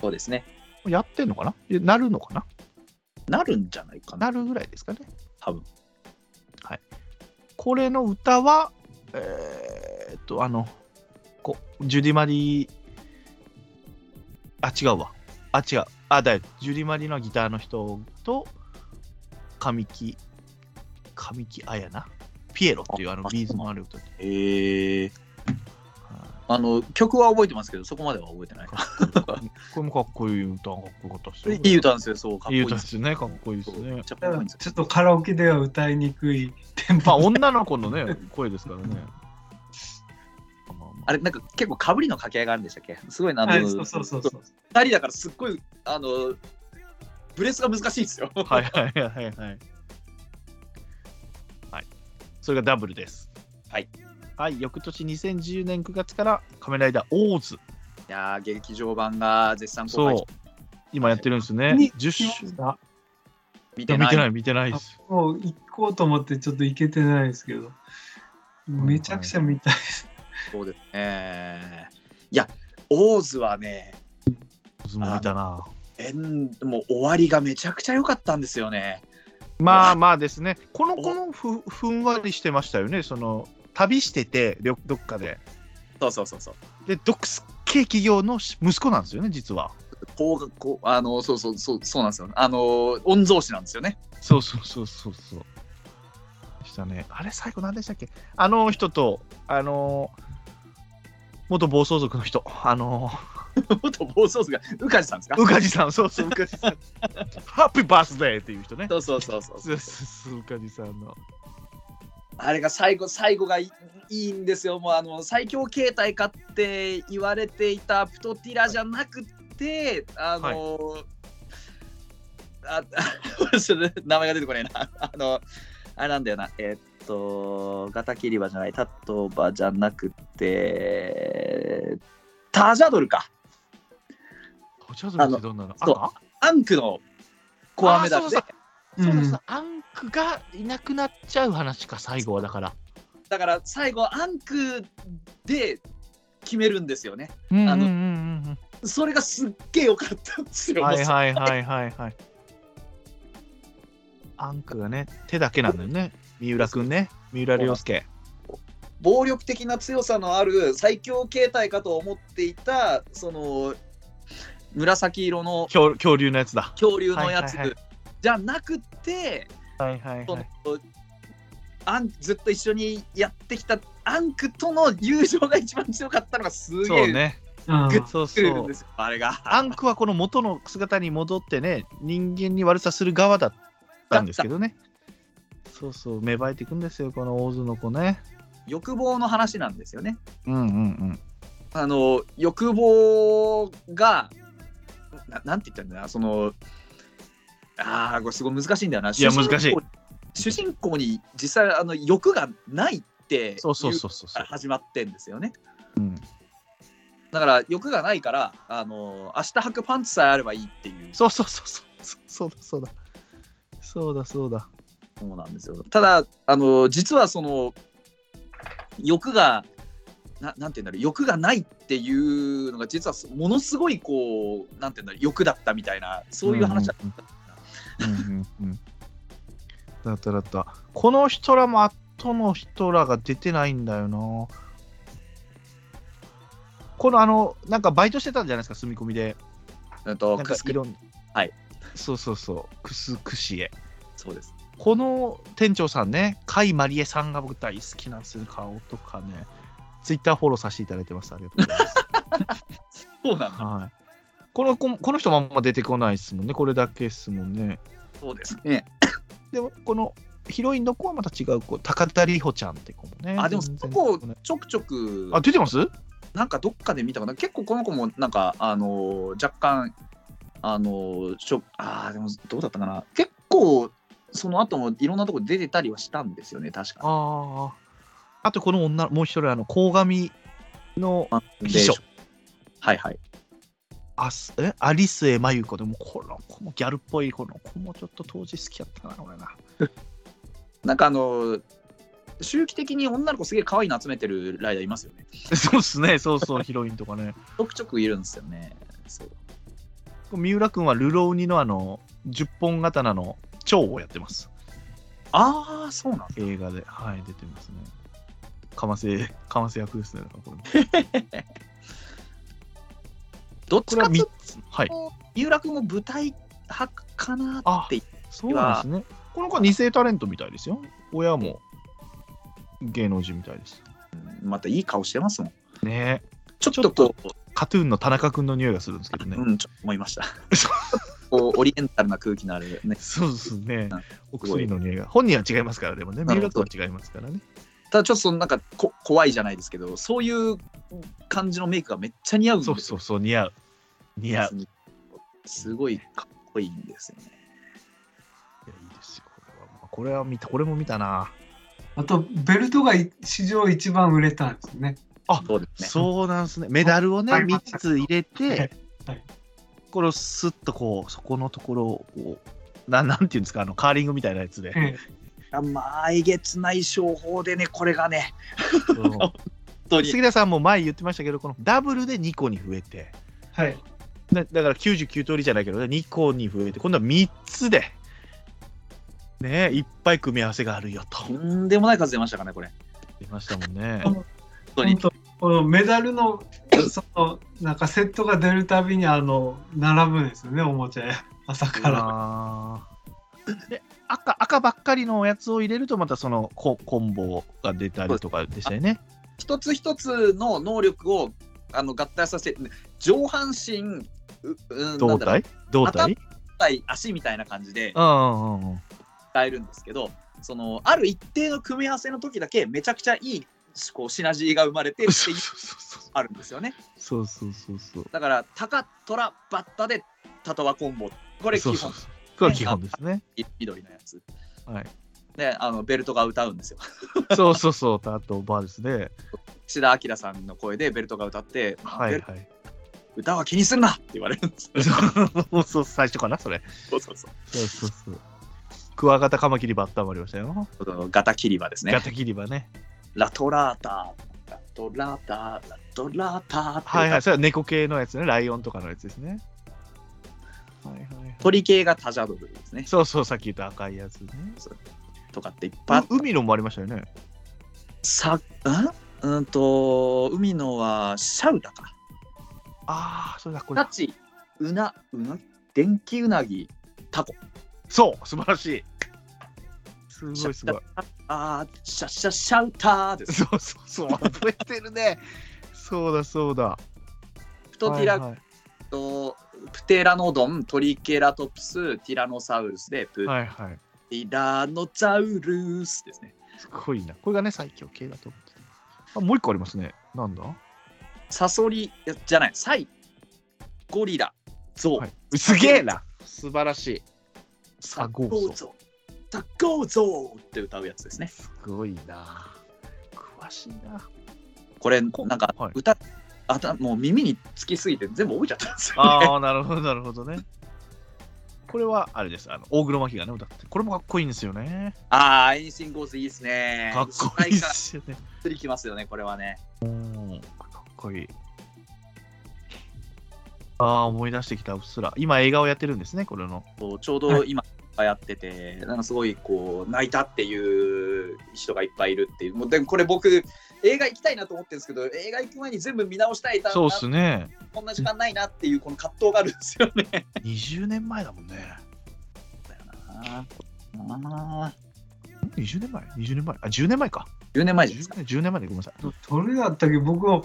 そうですね。やってんのかな？なるのかな？なるんじゃないかな。なるぐらいですかね。多分。これの歌は、えー、っと、あの、こジュディ・マリー、あ、違うわ。あ、違う。あ、だよ。ジュディ・マリーのギターの人と、神木、神木彩な？ピエロっていうあのあビーズのある歌で。へえ。はいあの、曲は覚えてますけど、そこまでは覚えてない。これもかっこいい歌、かっこよかったですよ。いい歌ですよ、そう、かっこいいです。歌ですね。かっこいいですね。ちょっとカラオケでは歌いにくいテンまあ、ポ。女の子のね、声ですからね。まあれ、なんか結構かぶりの掛け合いがあるんでしたっけ？すごいな、あの、はい、そうそうそうそう。二人だからすっごい、あの、ブレスが難しいですよ。はいはいはいはいはい。はい。それがダブルです。はい。はい、翌年2010年9月から仮面ライダーオーズ。いやー、劇場版が絶賛公開そう。今やってるんですね。10に見週。ました見てない。見てない、見てないです。もう行こうと思ってちょっと行けてないですけど、めちゃくちゃ見たいです。そうですね。いや、オーズはね、オーズも見たな。えんもう終わりがめちゃくちゃ良かったんですよね。まあまあですね。この子もふふんわりしてましたよね。その、旅してて、りょどっかで。そうそうそうそう。で、毒系企業の息子なんですよね、実は。こうこうあのそうそうそうそうなんですよ。あの御曹司なんですよね。そうそうそうそうそう。でしたね。あれ、最後何でしたっけ？あの人と、あの元暴走族の人、あの 元暴走族が宇梶さんですか？宇梶さん、そうそう、宇梶さん。ハッピーバースデーっていう人ね。そうそうそうそうそうそうそう、宇梶さんの。あれが最後最後がいいいいんですよ。もうあの最強形態かって言われていたプトティラじゃなくてあの、あ ちょっと名前が出てこないな。あの、あれなんだよな。えーっと、ガタキリバじゃない、タトバじゃなくて、タジャドルか。ポチャドルってどんなの？アンクのコアメダルであ、そううんだそうだ、アンクがいなくなっちゃう話か、最後はだから。だから最後、アンクで決めるんですよね。うんあのうんうんそれがすっげえ良かったんですよ。うんはいはいはいはいはい。アンクがね、手だけなんだよね。三浦くんね。三浦亮介。暴力的な強さのある最強形態かと思っていた、その、紫色の恐恐竜のやつだ。恐竜のやつはいはいはじゃなくて、はいはいそのアンずっと一緒にやってきたアンクとの友情が一番強かったのがすげえそうね。うんグッそうそうくるんで。すよ、あれが。アンクはこの元の姿に戻ってね、人間に悪さする側だったんですけどね。そうそう、芽生えていくんですよ、この大津の子ね。欲望の話なんですよね。うんうんうん。あの欲望がななんて言ったんだよなそのああこれすごい難しいんだよな。いや難しい主人公に実際あの欲がないってそうそういそうそうそう。始まってんですよね。うん、だから欲がないからあの明日履くパンツさえあればいいっていうそうそうそうそう。そうだそうだ。そうだそうだ。そうなんですよ。ただあの実はその欲がななんていうんだろう欲がないっていうのが実はものすごいこうなんていうんだろう欲だったみたいなそういう話だった。うんうんうん。だっただった。この人らも後の人らが出てないんだよな。このあの、なんかバイトしてたんじゃないですか、住み込みで。うんとなんかいろんはい。そうそうそう。くすくしえ。そうです。この店長さんね、甲斐まりえさんが僕大好きなんですよ、顔とかね。ツイッターフォローさせていただいてます。ありがとうございます。そうなんだ。はい。この子この人もあんま出てこないですもんね。これだけですもんね。そうですね。でも、このヒロインの子はまた違う子、高田里穂ちゃんって子もね。あでもそこちょくちょくあ、出てます？なんかどっかで見たかな結構この子もなんかあのー若干あのーしょあーでもどうだったかな結構その後もいろんなとこ出てたりはしたんですよね確かああ。あと、この女、もう一人、あの、鴻上のに。秘書ではいはい。あすえアリスエマユコでも、この子もギャルっぽい、この子もちょっと当時好きやったな、俺な。なんかあのー周期的に女の子すげえ可愛いの集めてるライダーいますよね。そうっすね、そうそう、ヒロインとかね。ちょくちょくいるんですよね。そう三浦君はルローニのあの、10本刀の蝶をやってます。ああ、そうなんだ。映画で、はい、出てますね。かませ、かませ役ですね。これもどっこれは3ちかというとつ。はい。三浦君も舞台派かなってそうなんですね。この子は二世タレントみたいですよ。親も芸能人みたいです。またいい顔してますもん。ねちょっとこう、カトゥーンの田中君の匂いがするんですけどね。うん、ちょっと思いました。そ こうオリエンタルな空気のあるね。そうですねうん。お薬の匂いが。本人は違いますから、でもね。三浦君は違いますからね。ただちょっとそのなんかこ怖いじゃないですけど、そういう感じのメイクがめっちゃ似合うそうそうそう、似合う。似合う。いすごいかっこいいんですよね。やいいですよ。これは、これは見た、これも見たな。あと、ベルトが史上一番売れたんですよね。そうですね。そうなんですね。メダルをね、はい3つ入れはいてはい、これをスッとこう、そこのところをこう、ななんていうんですか、あのカーリングみたいなやつで。えまあ、えげつない商法でね、これがね、そう本当に。杉田さんも前言ってましたけど、このダブルで2個に増えて、えはい。だだから99通りじゃないけど、2個に増えて、今度は3つで、ねいっぱい組み合わせがあるよととんでもない数出ましたかね、これ。言いましたもんね。本当このメダルのそのなんかセットが出るたびにあの並ぶんですよねおもちゃや朝から。で赤赤ばっかりのやつを入れると、またそのココンボが出たりとかでしたよね。一つ一つの能力をあの合体させて、上半身、ううん胴体？胴体？体足みたいな感じでうんうんうんうん。使えるんですけど、そのある一定の組み合わせの時だけめちゃくちゃいいこうシナジーが生まれてっていうあるんですよね。そうそうそうそう。だから、タカ、トラ、バッタでタトワコンボ。これ基本。そうそうそうここれは基本ですね。緑のやつ。はい。で、あのベルトが歌うんですよ。そうそうそう、タートバーですね。岸田明さんの声でベルトが歌って、はいはい。歌は気にすんなって言われるんですよ。そうそう、最初かな、それ。そうそうそう。そうそうそう。クワガタカマキリバッタもありましたよ。ガタキリバですねガ。タキリバね。ラトラータ、ラトラータ、ラトラータはいはい、それは猫系のやつね。ライオンとかのやつですね。はいはいはい。鳥系がタジャドルですね。そうそう、さっき言った赤いやつね。とかっていっぱい海のもありましたよね。さ、ん？うんと、海のはシャウタか。ああ、それだ、これだ。タチ、うな、うな、電気うなぎ、タコ。そう、素晴らしい。すごいすごい。あー、シャシャシャウターです。そうそうそう、覚えてるね。そうだそうだ。プトティラはいはいと、プテラノドン、トリケラトプス、ティラノサウルスで、プはいはい。ティラノザウルスですね。すごいな。これがね、最強系だと思ってた。あ、もう一個ありますね。なんだ、サソリじゃない、サイ、ゴリラ、ゾウ、はい、すげえな。素晴らしい。サゴウゾウサゴウゾウって歌うやつですね。すごいな。詳しいな。これ、なんかはい歌、あたもう耳につきすぎて全部覚えちゃったんですよ、ね。ああ、なるほど、なるほどね。これはあれです。あの大黒摩季がね、歌って。これもかっこいいんですよね。ああ、エニシンゴーズいいですね。かっこいいっ主題歌すよね。つりきますよね、これはね。うん、かっこいい。ああ、思い出してきた、うっすら。今、映画をやってるんですね、これの。そうちょうど今やってて、なんかすごいこう泣いたっていう人がいっぱいいるっていう。もうでもこれ僕映画行きたいなと思ってるんですけど、映画行く前に全部見直したいな、そうっすね。こんな時間ないなっていうこの葛藤があるんですよね。20年前だもんね。ああ20年前 ?20 年前？あ、10年前か。10年前ですか。10年 ,10 年前でごめんなさい。どれだったっけ僕も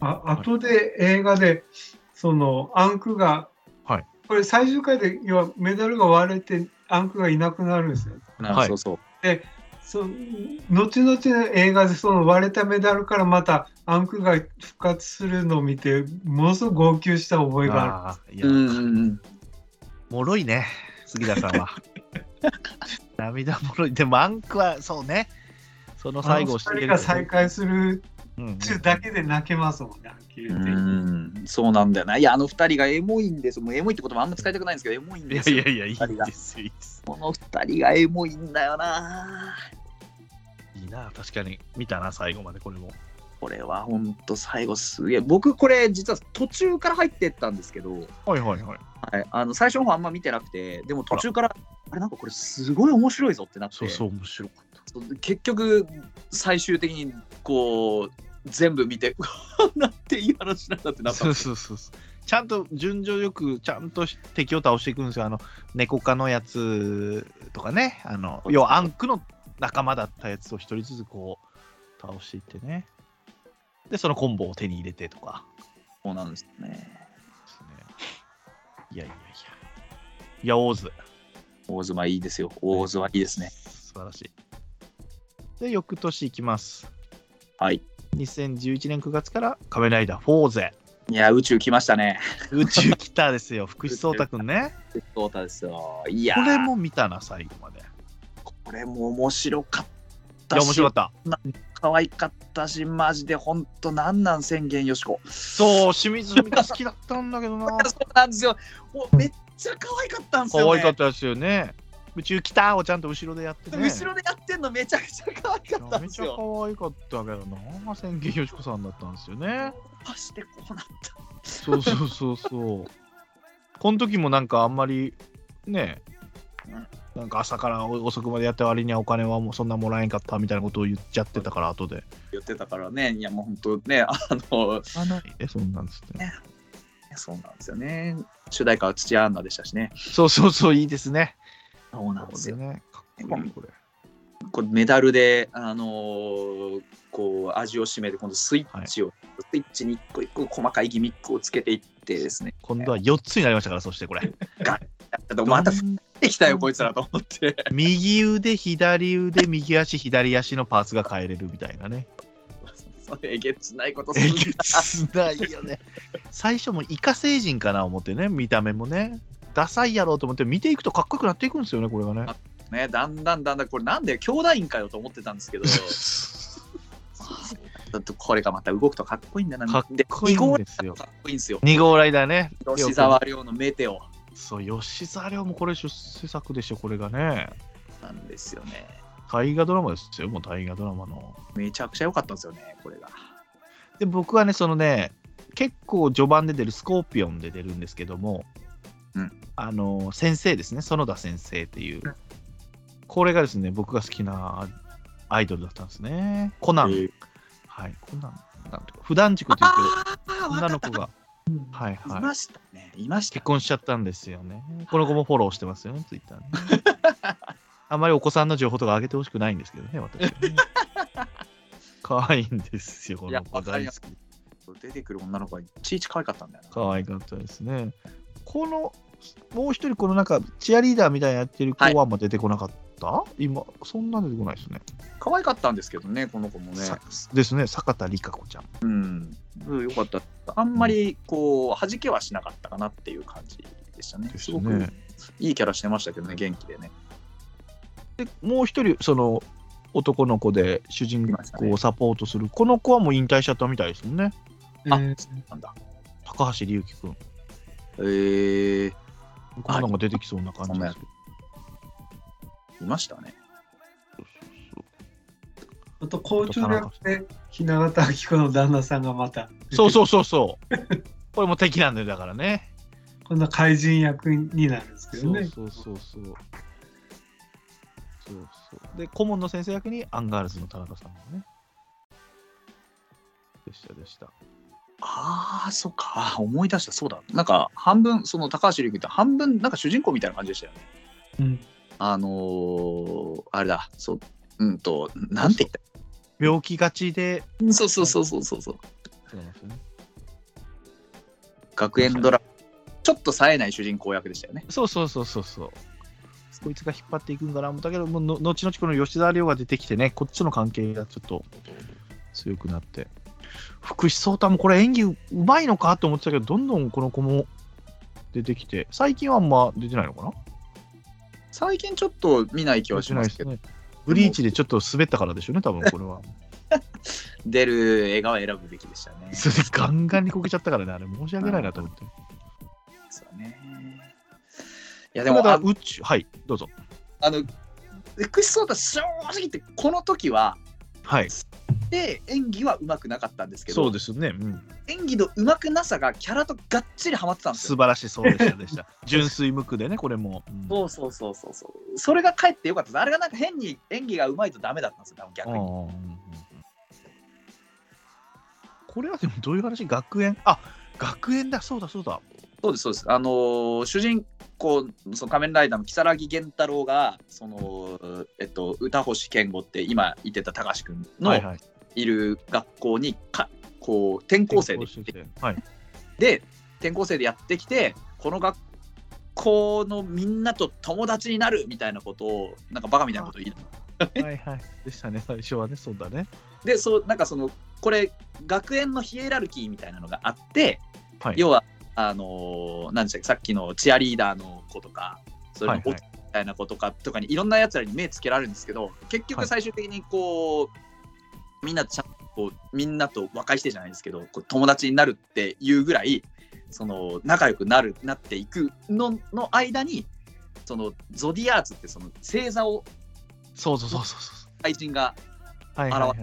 あ後で映画でそのアンクが、はいこれ最終回で要はメダルが割れてアンクがいなくなるんですよ。はいそうそう。そ後々の映画でその割れたメダルからまたアンクが復活するのを見てものすごく号泣した覚えがある。いや、うんうんうん。もろいね、杉田さんは。涙もろい。でも、アンクは、そうね。その最後を知ってる人が再会するだけで泣けますもんね。うんそうなんだよな。いや、あの二人がエモいんです。もうエモいって言葉あんま使いたくないんですけど、エモいんいですよ。やいやいや、いいですよ、いいです。この二人がエモいんだよな。いいな、確かに。見たな、最後まで、これも。これは本当最後すげえ。僕これ実は途中から入ってったんですけど、はいはいはい。はい、あの最初の方あんま見てなくて、でも途中から、あれなんかこれすごい面白いぞってなって、そうそう、面白かった。結局最終的にこう全部見て、なんていい話なんだってなったんそうそうそうそう。ちゃんと順序よく、ちゃんと敵を倒していくんですよ。あの、猫科のやつとかね。あの、要はアンクの仲間だったやつを一人ずつこう、倒していってね。で、そのコンボを手に入れてとか。そうなんですね。ですねいやいやいや。いや、オーズ。大妻いいですよ。大妻いいですね。素晴らしい。で、翌年いきます。はい。2011年9月から仮面ライダーフォーゼ。いや、宇宙来ましたね。宇宙来たですよ。福士蒼太くんね。そうたですよ。いやこーれも見たな、最後まで。いこれも面白かったや、し。面白かった。可愛かったし、マジで本当なんなん宣言よしこ。そう、清水文香好きだったんだけどな。そうなんですよ。もうめっちゃ可愛かったんですよ、ね。可愛かったですよね。宇宙来たをちゃんと後ろでやってね。後ろでやってんのめちゃくちゃ可愛かったんめちゃですよ。可愛かったけどな。千家よしこさんだったんですよね。どうしてこうなったそうそうそうそう。この時もなんかあんまりねなんか朝から遅くまでやった割にはお金はもうそんなもらえんかったみたいなことを言っちゃってたから後で。言ってたからね。いやもう本当ね、あの、あないね、そんなんですね。そうなんですよね。主題歌は土屋アンナでしたしね。そうそうそう、いいですね。そうなんですよ。ね。かっこいい、これ。これメダルで、あのーこう味を占めて、今度スイッチを、スイッチに一個一個細かいギミックをつけていってですね。今度は4つになりましたから、そしてこれ。また降ってきたよ、こいつらと思って。右腕、左腕、右足、左足のパーツが変えれるみたいなね。えげつないことするえげつないよね。最初もイカ星人かな思ってね、見た目もね。ダサいやろうと思って見ていくとかっこよくなっていくんですよね、これがね。ね、だんだんだんだんこれなんで兄弟院かよと思ってたんですけどこれがまた動くとかっこいいんだなかっこいいんですよかっこいいんですよ2号ライダーね。吉沢亮のメテオそう、吉沢亮もこれ出世作でしょ、これがね。なんですよね大河ドラマですよ、もう大河ドラマの。めちゃくちゃ良かったんですよねこれがで、僕はね、そのね、結構序盤で出るスコーピオンで出るんですけども、うんあの、先生ですね、園田先生っていううん。これがですね、僕が好きなアイドルだったんですね。コナン。えーはい、コナン。なんていうか普段塾って言ってるああ女の子が、うんはいはい。いましたねいました結婚しちゃったんですよね。この子もフォローしてますよね、ツイッターね。あまりお子さんの情報とか上げてほしくないんですけどね、私はね。可愛いんですよ、この子大好き。出てくる女の子がいちいち可愛かったんだよな可愛かったですね。この、もう一人、このなんか、チアリーダーみたいなやってる子はあんま出てこなかった、今、そんな出てこないですね。可愛かったんですけどねこの子もねさですね、坂田理香子ちゃん。うんうんよかったあんまりこう弾けはしなかったかなっていう感じでしたねですすごくね。いいキャラしてましたけどね元気でねで、もう一人、その、男の子で主人公をサポートする、この子はもう引退しちゃったみたいですもんね。あえーなんだ高橋隆輝くん。えー、こんなのが出てきそうな感じですけど。いましたねあと、交通略で、雛形明子の旦那さんがまた、そうそうそうそう。これも敵なんだよ、だからね。こんな怪人役になるんですけどね。そうそうそうそう。そうそう。で、顧問の先生役にアンガールズの田中さんもね。でしたでした。ああそっか。あ思い出した。そうだ。なんか半分その高橋龍輝って半分なんか主人公みたいな感じでしたよね。うん。あのー、あれだ。そううんとなんて言った？病気がちで、そうそうそうそうそうそう。そうなんですよね。学園ドラちょっと冴えない主人公役でしたよね。そうそうそうそうそう。こいつが引っ張っていくんかな思ったけど、もうの後々この吉沢亮が出てきてね、こっちの関係がちょっと強くなって。福士蒼太もこれ演技うまいのかと思ってたけど、どんどんこの子も出てきて、最近はあんま出てないのかな？最近ちょっと見ない気はしますけど、ね。ブリーチでちょっと滑ったからでしょうね、多分これは。出る映画は選ぶべきでしたね。それでガンガンにこけちゃったからね、あれ申し訳ないなと思って。そうね。いやでも、だあ宇宙、はい、どうぞ。あの、クシソータ正直言って、この時は、はい、で演技はうまくなかったんですけど、そうですね。うん、演技のうまくなさがキャラとがっちりハマってたんですよ。素晴らしい、そうでしたでした。純粋無垢でね、これも。うんそうそうそうそうそう。それがかえってよかったです。あれがなんか変に演技がうまいとダメだったんですよ、多分逆に。これはでもどういう話？学園？あ学園だそうだそうだそうです、そうです。あのー主人公、その仮面ライダーの如月源太郎が、その、えっと、歌星健吾って今言ってた高橋君のはいはいいる学校にか、こう、転校生で転校してはい。で転校生でやってきてこの学校のみんなと友達になるみたいなことをなんかバカみたいなことを言いはいはい。でしたね。最初はねそうだね。でそうなんかそのこれ学園のヒエラルキーみたいなのがあって、はい。要はあのー何でしたっけさっきのチアリーダーの子とかそういうのはいはい。みたいな子とかとかにいろんなやつらに目つけられるんですけど結はい。局最終的にこう、みんなとちゃんとみんなと和解してじゃないですけどこう友達になるっていうぐらいその仲良くなるなっていくのの間にそのゾディアーツってその星座をそうそうそうそうそ怪人がうはいはいはい。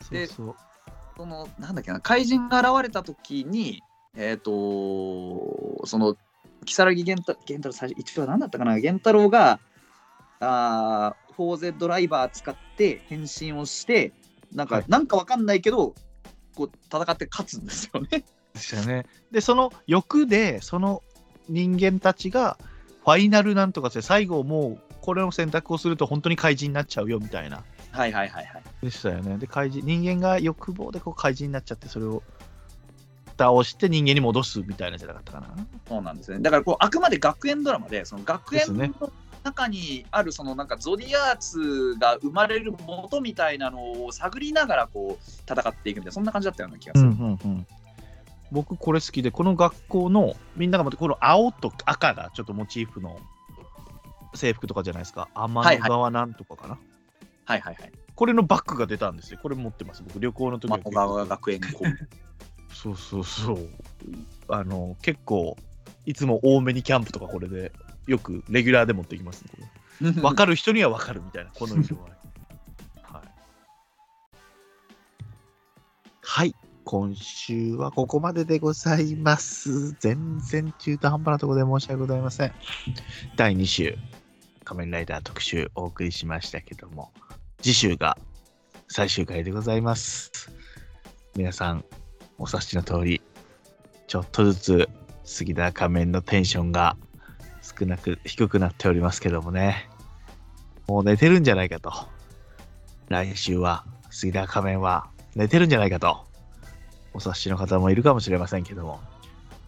そうでそう。そのなんだっけな怪人が現れた時にえっ、とその如月源太源太郎最初一応何だったかな源太郎があー 4Z ドライバー使って変身をしてなんか、はいなんかわかんないけどこう戦って勝つんですよね。でしたよねでその欲でその人間たちがファイナルなんとかして最後もうこれの選択をすると本当に怪人になっちゃうよみたいなはいはいはいはい。でしたよね。で、怪人、人間が欲望でこう怪人になっちゃって、それを倒して人間に戻すみたいなじゃなかったかな。そうなんですね。だからこうあくまで学園ドラマでその学園の中にあるそのなんかゾディアーツが生まれる元みたいなのを探りながらこう戦っていくみたいなそんな感じだったような気がする。うんうん。僕これ好きで、この学校のみんなが持ってこの青と赤がちょっとモチーフの制服とかじゃないですか。天の川なんとかかな。はいはいはい。これのバッグが出たんですよ。これ持ってます。僕旅行の時はマ小川学園校。そうそうそう。あの、結構、いつも多めにキャンプとかこれで、よくレギュラーで持ってきますね。分 かる人には分かるみたいな、この色合い。はい。はい。今週はここまででございます。全然中途半端なところで申し訳ございません。第2週、仮面ライダー特集お送りしましたけども、次週が最終回でございます。皆さん、お察しの通り、ちょっとずつ杉田仮面のテンションが少なく、低くなっておりますけどもね。もう寝てるんじゃないかと。来週は杉田仮面は寝てるんじゃないかと。お察しの方もいるかもしれませんけども。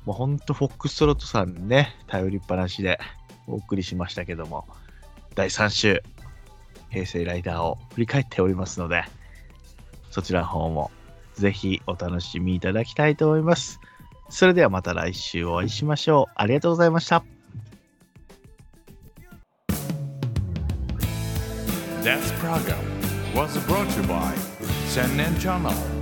もうほんとフォックストロットさんにね、頼りっぱなしでお送りしましたけども、第3週、平成ライダーを振り返っておりますので、そちらの方もぜひお楽しみいただきたいと思います。それではまた来週お会いしましょう。ありがとうございました。This program was brought to you by Sennen Channel